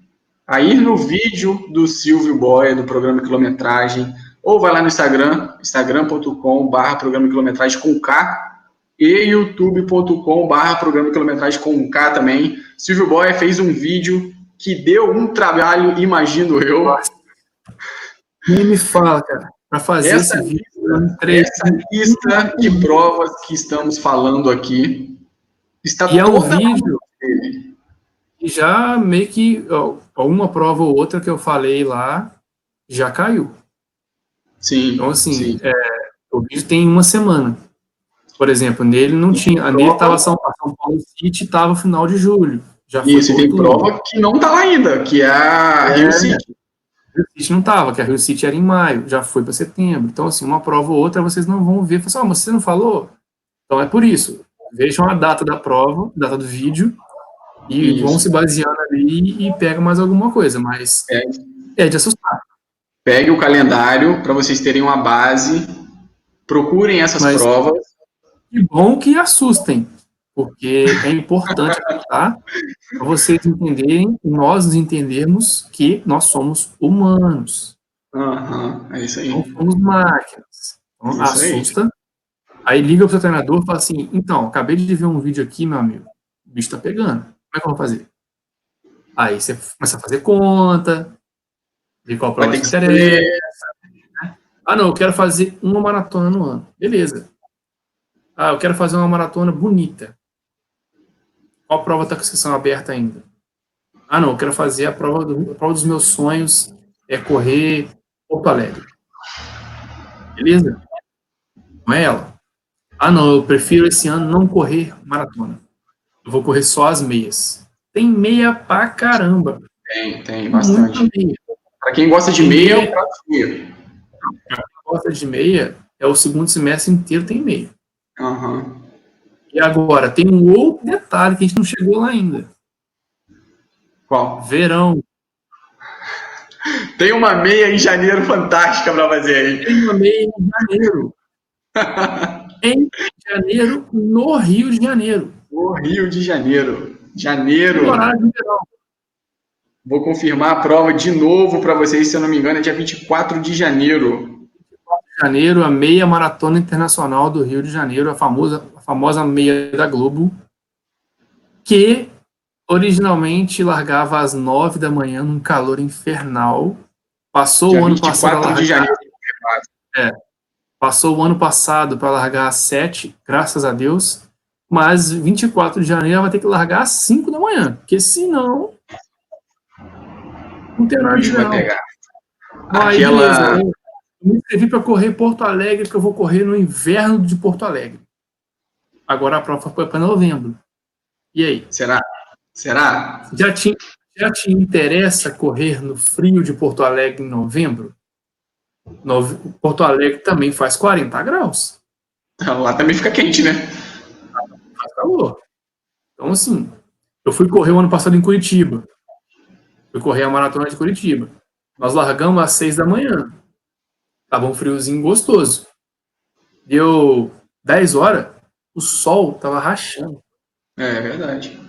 a ir no vídeo do Silvio Boy, do programa Quilometragem, ou vai lá no Instagram, instagram.com.br programa quilometragem com K, e youtube.com.br programa quilometragem com K também. Silvio Boy fez um vídeo que deu um trabalho, imagino eu. Nem me fala, cara, para fazer essa, esse vídeo. Essa lista de provas que estamos falando aqui está e é um vídeo e já meio que ó, uma prova ou outra que eu falei lá já caiu. Sim. Então, assim, sim. É, o vídeo tem uma semana. Por exemplo, nele não tinha. Nele estava São, São Paulo City, estava final de julho. Já e tem prova que não está lá ainda, que é a é, Rio City. Rio City não estava, que a Rio City era em maio, já foi para setembro. Então, assim, uma prova ou outra vocês não vão ver. Falam assim, ah, mas você não falou? Então é por isso. Vejam a data da prova, data do vídeo, e isso. vão se baseando ali e pega mais alguma coisa, mas é, é de assustar. Pegue o calendário para vocês terem uma base, procurem essas mas, provas. Que bom que assustem, porque é importante tá? para vocês entenderem, nós entendermos que nós somos humanos. Uhum, é isso aí. Não somos máquinas. Então, é assusta. Aí. aí liga pro seu treinador e fala assim: então, acabei de ver um vídeo aqui, meu amigo. O bicho tá pegando. Como é que eu vou fazer? Aí você começa a fazer conta, ver qual prova que interessa. Né? Ah, não, eu quero fazer uma maratona no ano. Beleza. Ah, eu quero fazer uma maratona bonita. Qual prova está com inscrição aberta ainda? Ah, não, eu quero fazer a prova, do, a prova dos meus sonhos, é correr Porto Alegre. Beleza? Não é ela. Ah, não, eu prefiro esse ano não correr maratona. Eu vou correr só as meias. Tem meia pra caramba. Tem, tem, bastante. Para quem gosta de meia, meia, é o prato meia. Pra quem gosta de meia, é o segundo semestre inteiro tem meia. Uhum. E agora, tem um outro detalhe que a gente não chegou lá ainda. Qual? Verão. Tem uma meia em janeiro fantástica para fazer aí. Tem uma meia em janeiro. em janeiro, no Rio de Janeiro. No Rio de Janeiro. Janeiro. Horário de verão. Vou confirmar a prova de novo para vocês, se eu não me engano, é dia 24 de janeiro janeiro, a meia maratona internacional do Rio de Janeiro, a famosa, famosa meia da Globo, que originalmente largava às nove da manhã num calor infernal. Passou Dia o ano passado. Largar, de janeiro. É, passou o ano passado para largar às sete, graças a Deus. Mas 24 de janeiro vai ter que largar às 5 da manhã, porque senão não tem nada de vai pegar. Aí, Aquela... beleza, me inscrevi para correr Porto Alegre, que eu vou correr no inverno de Porto Alegre. Agora a prova foi para novembro. E aí? Será? Será? Já te, já te interessa correr no frio de Porto Alegre em novembro? No, Porto Alegre também faz 40 graus. Lá também fica quente, né? Faz calor. Então, assim, eu fui correr o ano passado em Curitiba. Fui correr a maratona de Curitiba. Nós largamos às 6 da manhã. Tava um friozinho gostoso. Deu 10 horas, o sol tava rachando. É, é verdade.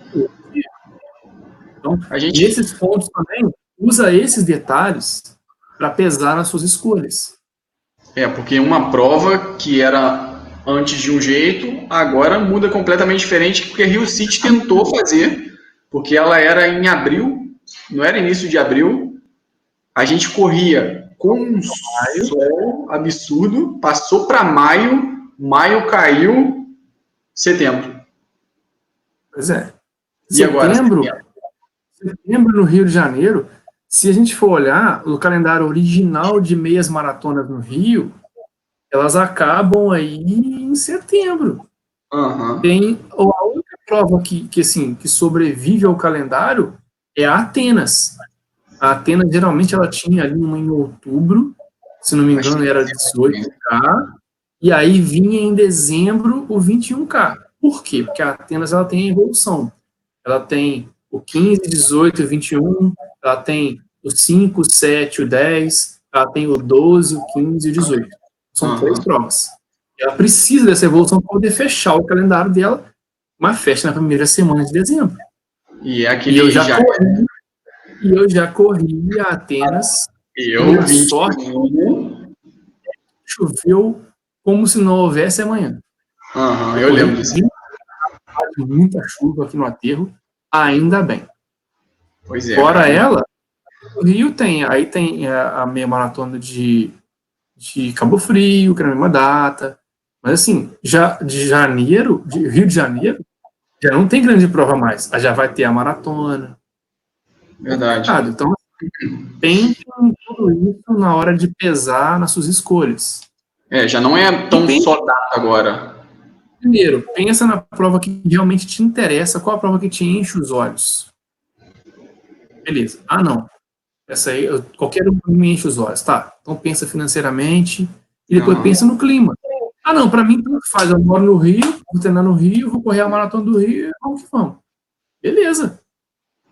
Então, a gente... nesses pontos também, usa esses detalhes para pesar nas suas escolhas. É, porque uma prova que era antes de um jeito, agora muda completamente diferente, porque a Rio City tentou fazer, porque ela era em abril, não era início de abril, a gente corria com um sol absurdo, passou para maio, maio caiu, setembro. Pois é. E setembro, agora? Setembro. no Rio de Janeiro, se a gente for olhar o calendário original de meias maratonas no Rio, elas acabam aí em setembro. Uhum. Tem a única prova que, que, assim, que sobrevive ao calendário é a Atenas. A Atena, geralmente, ela tinha ali uma em outubro, se não me engano, era 18K, e aí vinha em dezembro o 21K. Por quê? Porque a Atenas ela tem evolução. Ela tem o 15, 18, 21, ela tem o 5, o 7, o 10, ela tem o 12, o 15 e o 18. São uhum. três provas. Ela precisa dessa evolução para poder fechar o calendário dela, mas fecha na primeira semana de dezembro. E é aquele e eu já, já E eu já corri a Atenas. Eu vi. sorte. Choveu como se não houvesse amanhã. Uhum, eu lembro disso. Muita chuva aqui no aterro, ainda bem. Pois é. Fora ela, o Rio tem, aí tem a meia maratona de, de Cabo Frio, que é a mesma data. Mas assim, já de janeiro, de Rio de Janeiro, já não tem grande prova mais. Já vai ter a maratona. Verdade. Então, pense em tudo isso na hora de pesar nas suas escolhas. É, já não é tão pensa, só data agora. Primeiro, pensa na prova que realmente te interessa, qual a prova que te enche os olhos. Beleza. Ah, não. Essa aí, qualquer um me enche os olhos. Tá. Então pensa financeiramente e depois uhum. pensa no clima. Ah, não, para mim tanto faz. Eu moro no Rio, vou treinar no Rio, vou correr a maratona do Rio, vamos que vamos. Beleza.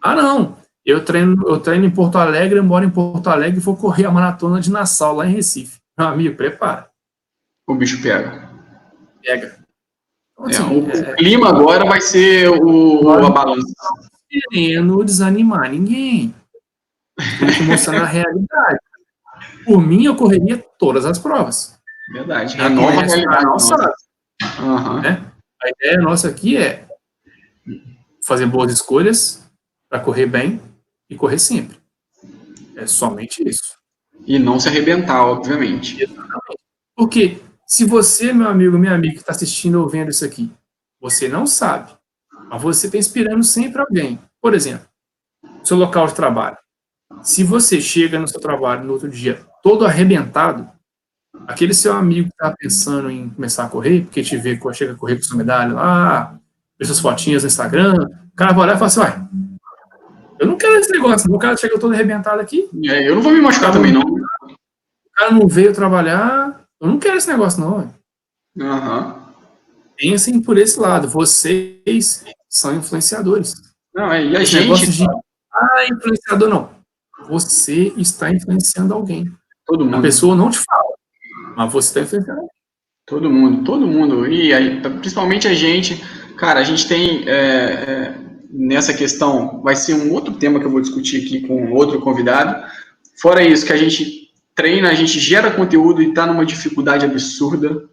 Ah, não. Eu treino, eu treino em Porto Alegre, eu moro em Porto Alegre e vou correr a maratona de Nassau, lá em Recife. Meu amigo, prepara. O bicho pega. Pega. Então, assim, é, o é, clima agora vai ser o, a balança. Querendo desanimar ninguém. Estou mostrando a realidade. Por mim, eu correria todas as provas. Verdade. A nova realidade. Nossa. Uhum. Né? A ideia nossa aqui é fazer boas escolhas para correr bem e correr sempre. É somente isso. E não se arrebentar, obviamente. Exatamente. Porque se você, meu amigo, minha amiga, que está assistindo ou vendo isso aqui, você não sabe, mas você está inspirando sempre alguém. Por exemplo, seu local de trabalho. Se você chega no seu trabalho no outro dia todo arrebentado, aquele seu amigo que está pensando em começar a correr, porque te vê, chega a correr com sua medalha lá, vê suas fotinhas no Instagram, o cara vai olhar e fala assim, vai, eu não quero esse negócio, o cara chega todo arrebentado aqui. É, eu não vou me machucar também, não. O cara não veio trabalhar, eu não quero esse negócio, não. Uhum. Pensem por esse lado, vocês são influenciadores. Não, é, e a esse gente... De, ah, influenciador não. Você está influenciando alguém. Todo mundo. A pessoa não te fala, mas você está influenciando Todo mundo, todo mundo. E aí, principalmente a gente, cara, a gente tem é, é, nessa questão, vai ser um outro tema que eu vou discutir aqui com outro convidado. Fora isso, que a gente treina, a gente gera conteúdo e está numa dificuldade absurda.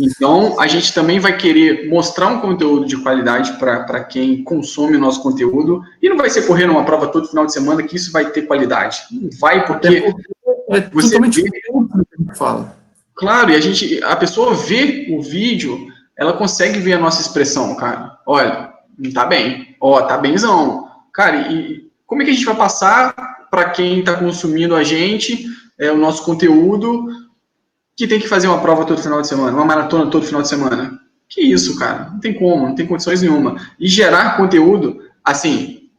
Então, a gente também vai querer mostrar um conteúdo de qualidade para quem consome o nosso conteúdo. E não vai ser correr numa prova todo final de semana que isso vai ter qualidade. Não vai, porque. É você vê, fala. Claro, e a gente, a pessoa vê o vídeo, ela consegue ver a nossa expressão, cara. Olha, não tá bem. Ó, tá benzão. Cara, e como é que a gente vai passar para quem está consumindo a gente, é, o nosso conteúdo, que tem que fazer uma prova todo final de semana, uma maratona todo final de semana. Que isso, cara? Não tem como, não tem condições nenhuma. E gerar conteúdo, assim,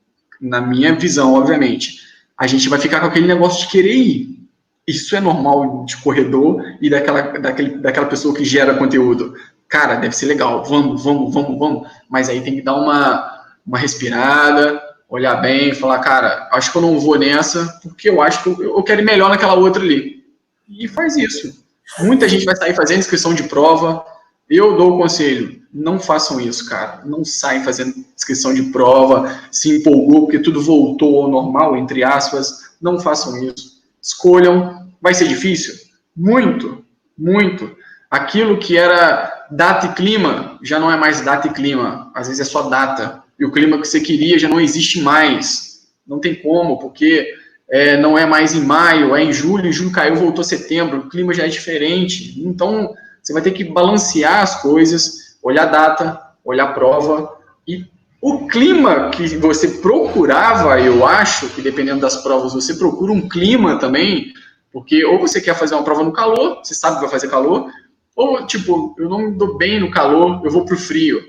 na minha visão, obviamente, a gente vai ficar com aquele negócio de querer ir. Isso é normal de corredor e daquela, daquele, daquela pessoa que gera conteúdo. Cara, deve ser legal, vamos, vamos, vamos, vamos. Mas aí tem que dar uma, uma respirada, olhar bem, falar, cara, acho que eu não vou nessa, porque eu acho que eu, eu quero ir melhor naquela outra ali. E faz isso. Muita gente vai sair fazendo inscrição de prova. Eu dou o conselho, não façam isso, cara. Não saem fazendo inscrição de prova, se empolgou porque tudo voltou ao normal, entre aspas. Não façam isso. Escolham. Vai ser difícil? Muito, muito. Aquilo que era data e clima já não é mais data e clima. Às vezes é só data. E o clima que você queria já não existe mais. Não tem como, porque é, não é mais em maio, é em julho, em julho caiu, voltou setembro, o clima já é diferente. Então, você vai ter que balancear as coisas, olhar a data, olhar a prova, e o clima que você procurava, eu acho que dependendo das provas, você procura um clima também, porque ou você quer fazer uma prova no calor, você sabe que vai fazer calor, ou tipo, eu não me dou bem no calor, eu vou pro frio.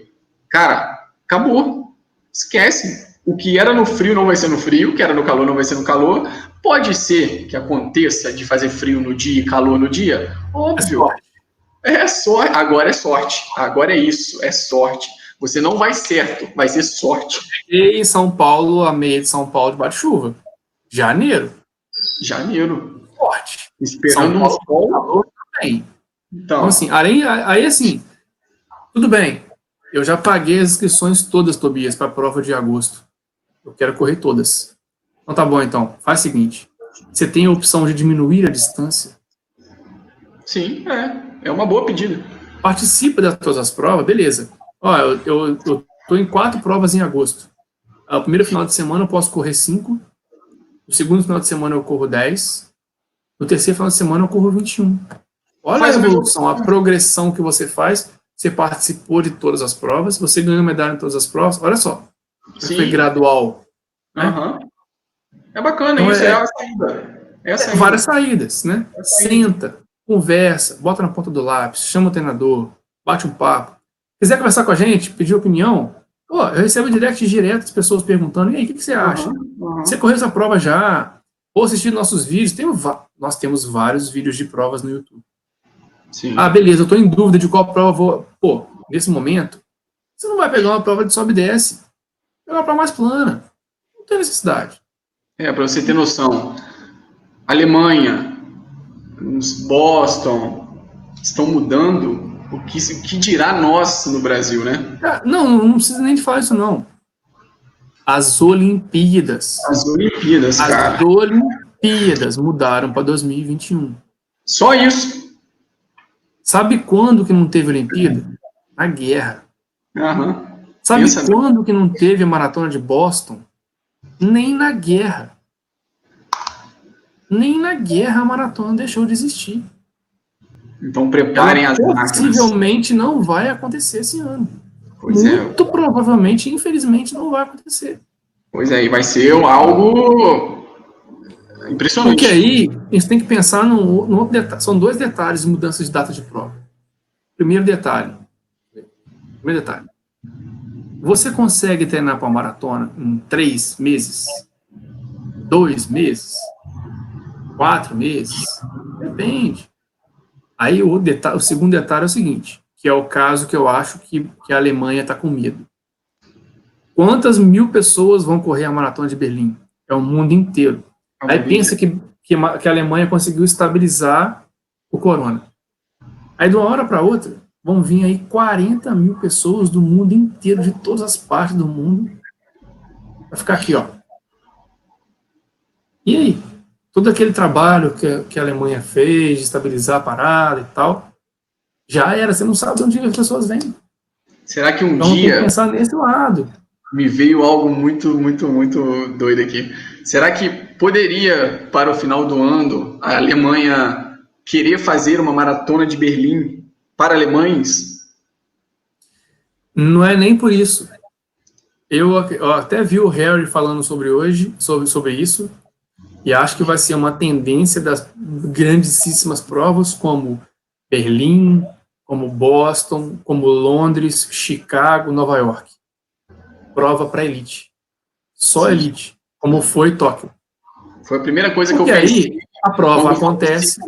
Cara, acabou. Esquece o que era no frio não vai ser no frio, o que era no calor não vai ser no calor. Pode ser que aconteça de fazer frio no dia e calor no dia? Óbvio. É sorte. Agora é sorte. Agora é isso. É sorte. Você não vai certo, vai ser sorte. E em São Paulo, a meia de São Paulo bate chuva. Janeiro. Janeiro. Forte. Esperando São Paulo, um calor também. Então, então assim, aí, aí assim, tudo bem. Eu já paguei as inscrições todas, Tobias, para a prova de agosto. Eu quero correr todas. Então tá bom, então. Faz o seguinte. Você tem a opção de diminuir a distância. Sim, é. É uma boa pedida. Participa das todas as provas, beleza. Ó, eu, eu, eu tô em quatro provas em agosto. O primeiro final de semana eu posso correr cinco. No segundo final de semana eu corro 10. No terceiro final de semana eu corro 21. Olha faz a evolução, a progressão que você faz. Você participou de todas as provas, você ganhou medalha em todas as provas. Olha só. Sim. Foi gradual. Né? Uhum. É bacana, então, isso é, é a saída. É a saída. Várias saídas, né? É Senta, conversa, bota na ponta do lápis, chama o treinador, bate um papo. Quiser conversar com a gente, pedir opinião, pô, eu recebo direct direto de pessoas perguntando, e aí, o que, que você acha? Uhum, uhum. Você correu essa prova já? Ou assistir nossos vídeos, tem, nós temos vários vídeos de provas no YouTube. Sim. Ah, beleza, eu estou em dúvida de qual prova vou. Pô, nesse momento, você não vai pegar uma prova de sobe e desce. Pegar uma prova mais plana. Não tem necessidade. É, para você ter noção. Alemanha, Boston, estão mudando o que, o que dirá nós no Brasil, né? Ah, não, não precisa nem de falar isso, não. As Olimpíadas. As Olimpíadas, As cara. As Olimpíadas mudaram para 2021. Só isso. Sabe quando que não teve Olimpíada? Na guerra. Uhum. Sabe Pensa quando que não teve a maratona de Boston? Nem na guerra. Nem na guerra a maratona deixou de existir. Então preparem Ela as máquinas. Possivelmente não vai acontecer esse ano. Pois é. Muito é. provavelmente, infelizmente, não vai acontecer. Pois é, e vai ser algo impressionante. Porque aí a gente tem que pensar no, no outro detalhe. São dois detalhes de mudança de data de prova. Primeiro detalhe. Primeiro detalhe. Você consegue treinar para uma maratona em três meses? Dois meses? Quatro meses? Depende. Aí o, detalhe, o segundo detalhe é o seguinte: que é o caso que eu acho que, que a Alemanha está com medo. Quantas mil pessoas vão correr a maratona de Berlim? É o mundo inteiro. Aí pensa que, que, que a Alemanha conseguiu estabilizar o corona. Aí de uma hora para outra vão vir aí 40 mil pessoas do mundo inteiro, de todas as partes do mundo, para ficar aqui, ó. E aí? Todo aquele trabalho que, que a Alemanha fez de estabilizar a parada e tal, já era, você não sabe de onde as pessoas vêm. Será que um então, dia. Tem que pensar nesse lado. Me veio algo muito, muito, muito doido aqui. Será que poderia, para o final do ano, a Alemanha querer fazer uma maratona de Berlim para alemães? Não é nem por isso. Eu, eu até vi o Harry falando sobre hoje, sobre, sobre isso, e acho que vai ser uma tendência das grandíssimas provas como Berlim, como Boston, como Londres, Chicago, Nova York. Prova para elite. Só elite, como foi Tóquio. Foi a primeira coisa Porque que eu pensei. aí a prova acontece.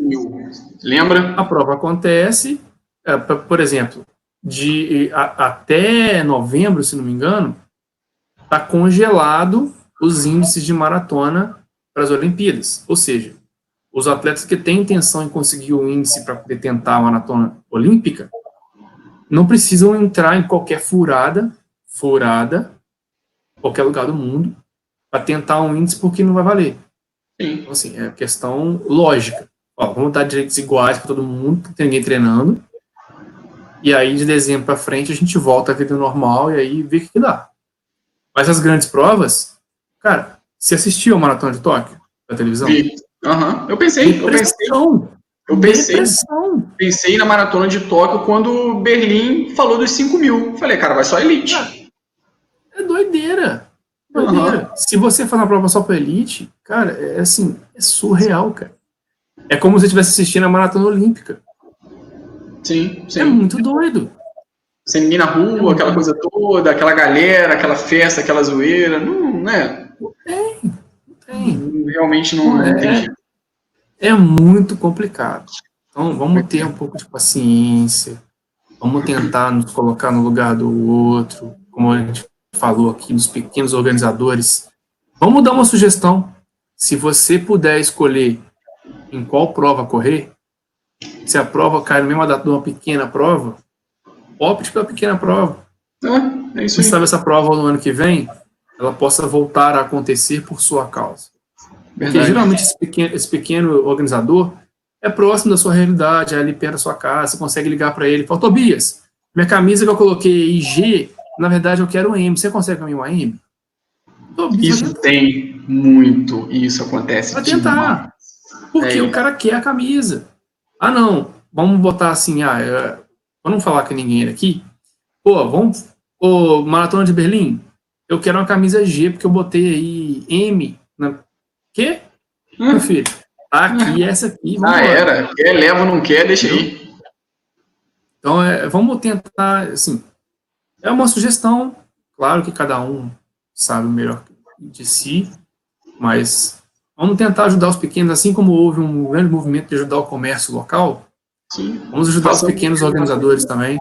Lembra? A prova acontece, é, por exemplo, de a, até novembro, se não me engano, está congelado os índices de maratona para as Olimpíadas. Ou seja, os atletas que têm intenção em conseguir o índice para poder tentar a maratona olímpica não precisam entrar em qualquer furada, furada, qualquer lugar do mundo, para tentar um índice porque não vai valer. Sim. Então, assim, é questão lógica. Ó, vamos dar direitos iguais para todo mundo, não tem ninguém treinando. E aí, de dezembro para frente, a gente volta à vida normal e aí vê o que dá. Mas as grandes provas, cara, se assistiu a Maratona de Tóquio na televisão? Sim. Uhum. Eu pensei, eu pensei. Eu pensei, pensei na maratona de Tóquio quando Berlim falou dos 5 mil. Falei, cara, vai só elite. É, doideira. Doideira. Uhum. Se você for na prova só para elite, cara, é assim, é surreal, cara. É como se você estivesse assistindo a maratona olímpica. Sim, sim. É muito doido. Sem ninguém na rua, é aquela coisa toda, aquela galera, aquela festa, aquela zoeira. Não, né? Não tem. Não tem. Realmente não, não é, é muito complicado. Então, vamos ter um pouco de paciência, vamos tentar nos colocar no lugar do outro, como a gente falou aqui, dos pequenos organizadores. Vamos dar uma sugestão. Se você puder escolher em qual prova correr, se a prova cai na mesma data de uma pequena prova, opte pela pequena prova. É, é isso Você sabe essa prova no ano que vem? ela possa voltar a acontecer por sua causa. Verdade. Porque geralmente esse pequeno, esse pequeno organizador é próximo da sua realidade, é ali perto da sua casa, você consegue ligar para ele e falar, Tobias, minha camisa que eu coloquei G, na verdade eu quero um M, você consegue mim uma M? Isso tem muito, isso acontece. Vai tentar, porque é. o cara quer a camisa. Ah não, vamos botar assim, ah, é, vamos falar que ninguém era aqui, pô, vamos, ô, Maratona de Berlim, eu quero uma camisa G, porque eu botei aí M, na... quê? Meu filho, Tá aqui, essa aqui. ah, era. Quer, leva, não quer, deixa aí. Então, é, vamos tentar, assim, é uma sugestão, claro que cada um sabe o melhor de si, mas vamos tentar ajudar os pequenos, assim como houve um grande movimento de ajudar o comércio local, Sim. vamos ajudar Faça os pequenos organizadores também.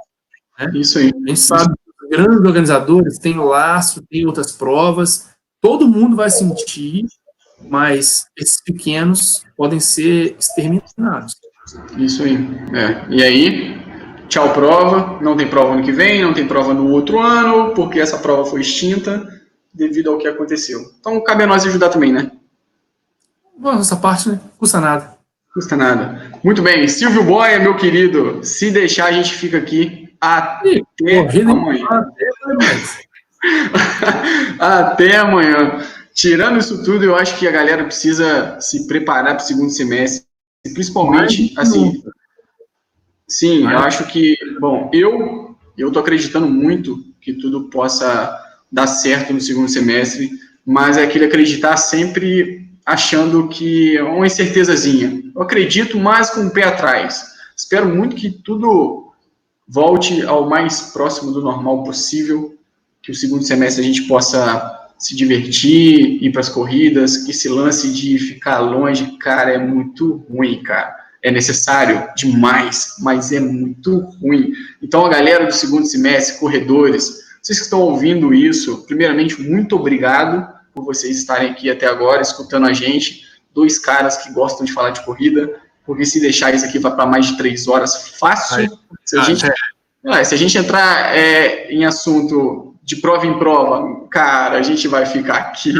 Né? Isso aí. A gente sabe que os grandes organizadores têm o laço, tem outras provas, todo mundo vai sentir mas esses pequenos podem ser exterminados. Isso aí. É. E aí, tchau prova, não tem prova ano que vem, não tem prova no outro ano, porque essa prova foi extinta devido ao que aconteceu. Então cabe a nós ajudar também, né? Bom, essa parte né? custa nada. Custa nada. Muito bem, Silvio Boia, meu querido, se deixar a gente fica aqui até amanhã. até amanhã. Tirando isso tudo, eu acho que a galera precisa se preparar para o segundo semestre, principalmente assim. Sim, eu acho que, bom, eu eu estou acreditando muito que tudo possa dar certo no segundo semestre, mas é aquele acreditar sempre achando que é uma incertezazinha. Eu acredito, mas com o pé atrás. Espero muito que tudo volte ao mais próximo do normal possível, que o segundo semestre a gente possa se divertir, ir para as corridas, que esse lance de ficar longe, cara, é muito ruim, cara. É necessário demais, mas é muito ruim. Então, a galera do segundo semestre, corredores, vocês que estão ouvindo isso, primeiramente, muito obrigado por vocês estarem aqui até agora, escutando a gente. Dois caras que gostam de falar de corrida, porque se deixar isso aqui vai para mais de três horas fácil. Se a gente, é, se a gente entrar é, em assunto de prova em prova, cara, a gente vai ficar aqui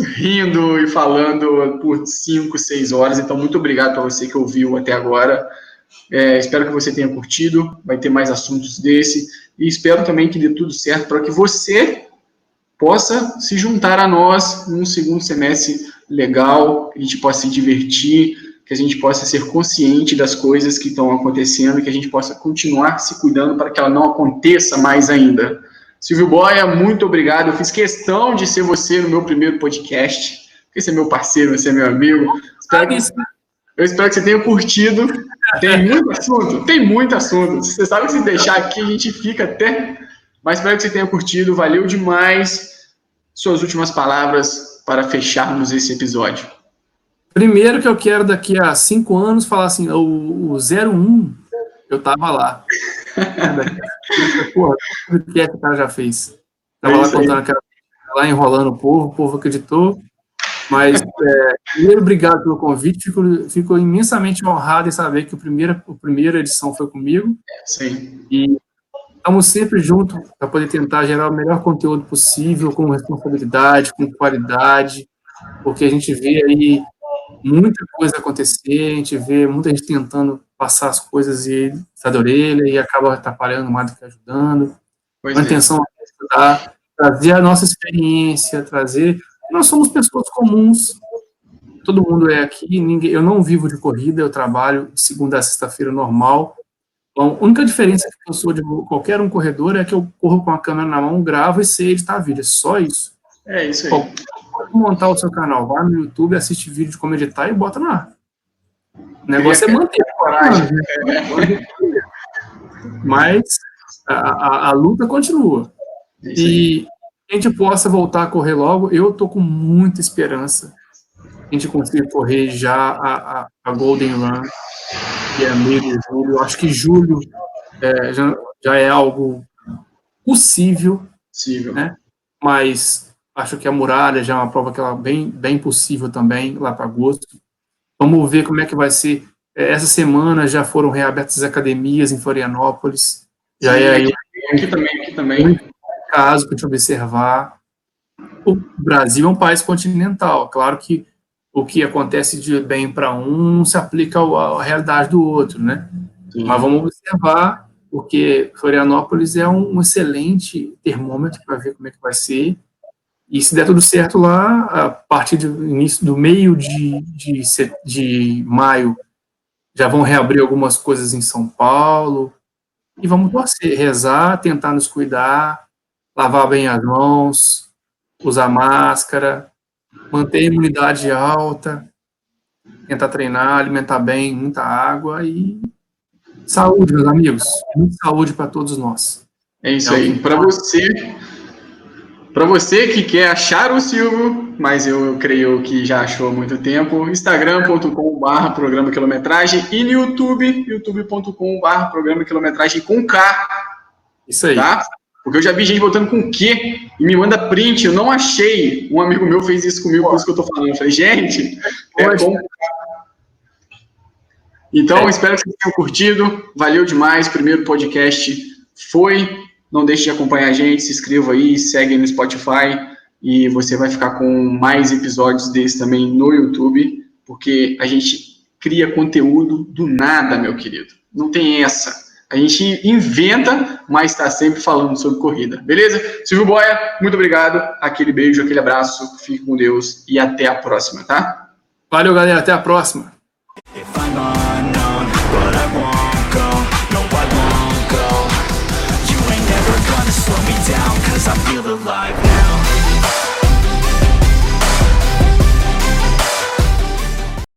rindo e falando por 5, 6 horas. Então, muito obrigado para você que ouviu até agora. É, espero que você tenha curtido. Vai ter mais assuntos desse. E espero também que dê tudo certo para que você possa se juntar a nós num segundo semestre legal, que a gente possa se divertir, que a gente possa ser consciente das coisas que estão acontecendo, que a gente possa continuar se cuidando para que ela não aconteça mais ainda. Silvio Boia, muito obrigado. Eu fiz questão de ser você no meu primeiro podcast, porque você é meu parceiro, você é meu amigo. Espero que, eu espero que você tenha curtido. Tem muito assunto, tem muito assunto. Você sabe que se deixar aqui a gente fica até. Mas espero que você tenha curtido, valeu demais. Suas últimas palavras para fecharmos esse episódio. Primeiro que eu quero daqui a cinco anos falar assim, o, o 01, eu tava lá. Porra, o que é que o cara já fez? Tava é lá contando aquela lá enrolando o povo, o povo acreditou. Mas, é, primeiro, obrigado pelo convite. Fico, fico imensamente honrado em saber que o primeiro, a primeira edição foi comigo. Sim. E estamos sempre juntos para poder tentar gerar o melhor conteúdo possível, com responsabilidade, com qualidade, porque a gente vê aí muita coisa acontecer, a gente vê muita gente tentando passar as coisas e sai da orelha e acaba atrapalhando mais do que ajudando. Pois a é. intenção é estudar, trazer a nossa experiência, trazer. Nós somos pessoas comuns, todo mundo é aqui, ninguém, eu não vivo de corrida, eu trabalho de segunda a sexta-feira normal. Então, a única diferença que eu sou de qualquer um corredor é que eu corro com a câmera na mão, gravo e sei editar vídeo. É só isso. É isso aí. Pode montar o seu canal, vai no YouTube, assiste vídeo de como editar e bota ar. O negócio é manter coragem. Mas a, a, a, luta continua. E a gente possa voltar a correr logo, eu tô com muita esperança. A gente conseguir correr já a, a, a Golden Run, que é meio de julho. Acho que julho é, já, já é algo possível. Possível. Né? Mas acho que a muralha já é uma prova que ela é bem, bem possível também, lá para agosto. Vamos ver como é que vai ser. É, essa semana já foram reabertas as academias em Florianópolis. Já Sim, é aí aqui, aqui também, aqui também. caso para te observar. o Brasil é um país continental. Claro que o que acontece de bem para um não se aplica à realidade do outro, né? Sim. Mas vamos observar, porque Florianópolis é um excelente termômetro para ver como é que vai ser. E se der tudo certo lá, a partir do início do meio de, de, de maio, já vão reabrir algumas coisas em São Paulo. E vamos torcer, rezar, tentar nos cuidar, lavar bem as mãos, usar máscara, manter a imunidade alta, tentar treinar, alimentar bem, muita água e saúde, meus amigos. Muita saúde para todos nós. É isso aí. Para você, para você que quer achar o Silvio, mas eu creio que já achou há muito tempo, instagram.com.br programa quilometragem e no YouTube, youtube.com.br programa quilometragem com K. Isso aí. Tá? Porque eu já vi gente botando com Q e me manda print, eu não achei. Um amigo meu fez isso comigo, por isso que eu tô falando. Eu falei, gente, é com Então, é. espero que vocês tenham curtido. Valeu demais. Primeiro podcast foi. Não deixe de acompanhar a gente, se inscreva aí, segue no Spotify e você vai ficar com mais episódios desse também no YouTube, porque a gente cria conteúdo do nada, meu querido. Não tem essa. A gente inventa, mas está sempre falando sobre corrida. Beleza? Silvio Boia, muito obrigado. Aquele beijo, aquele abraço. Fique com Deus e até a próxima, tá? Valeu, galera. Até a próxima. down, cause I feel alive.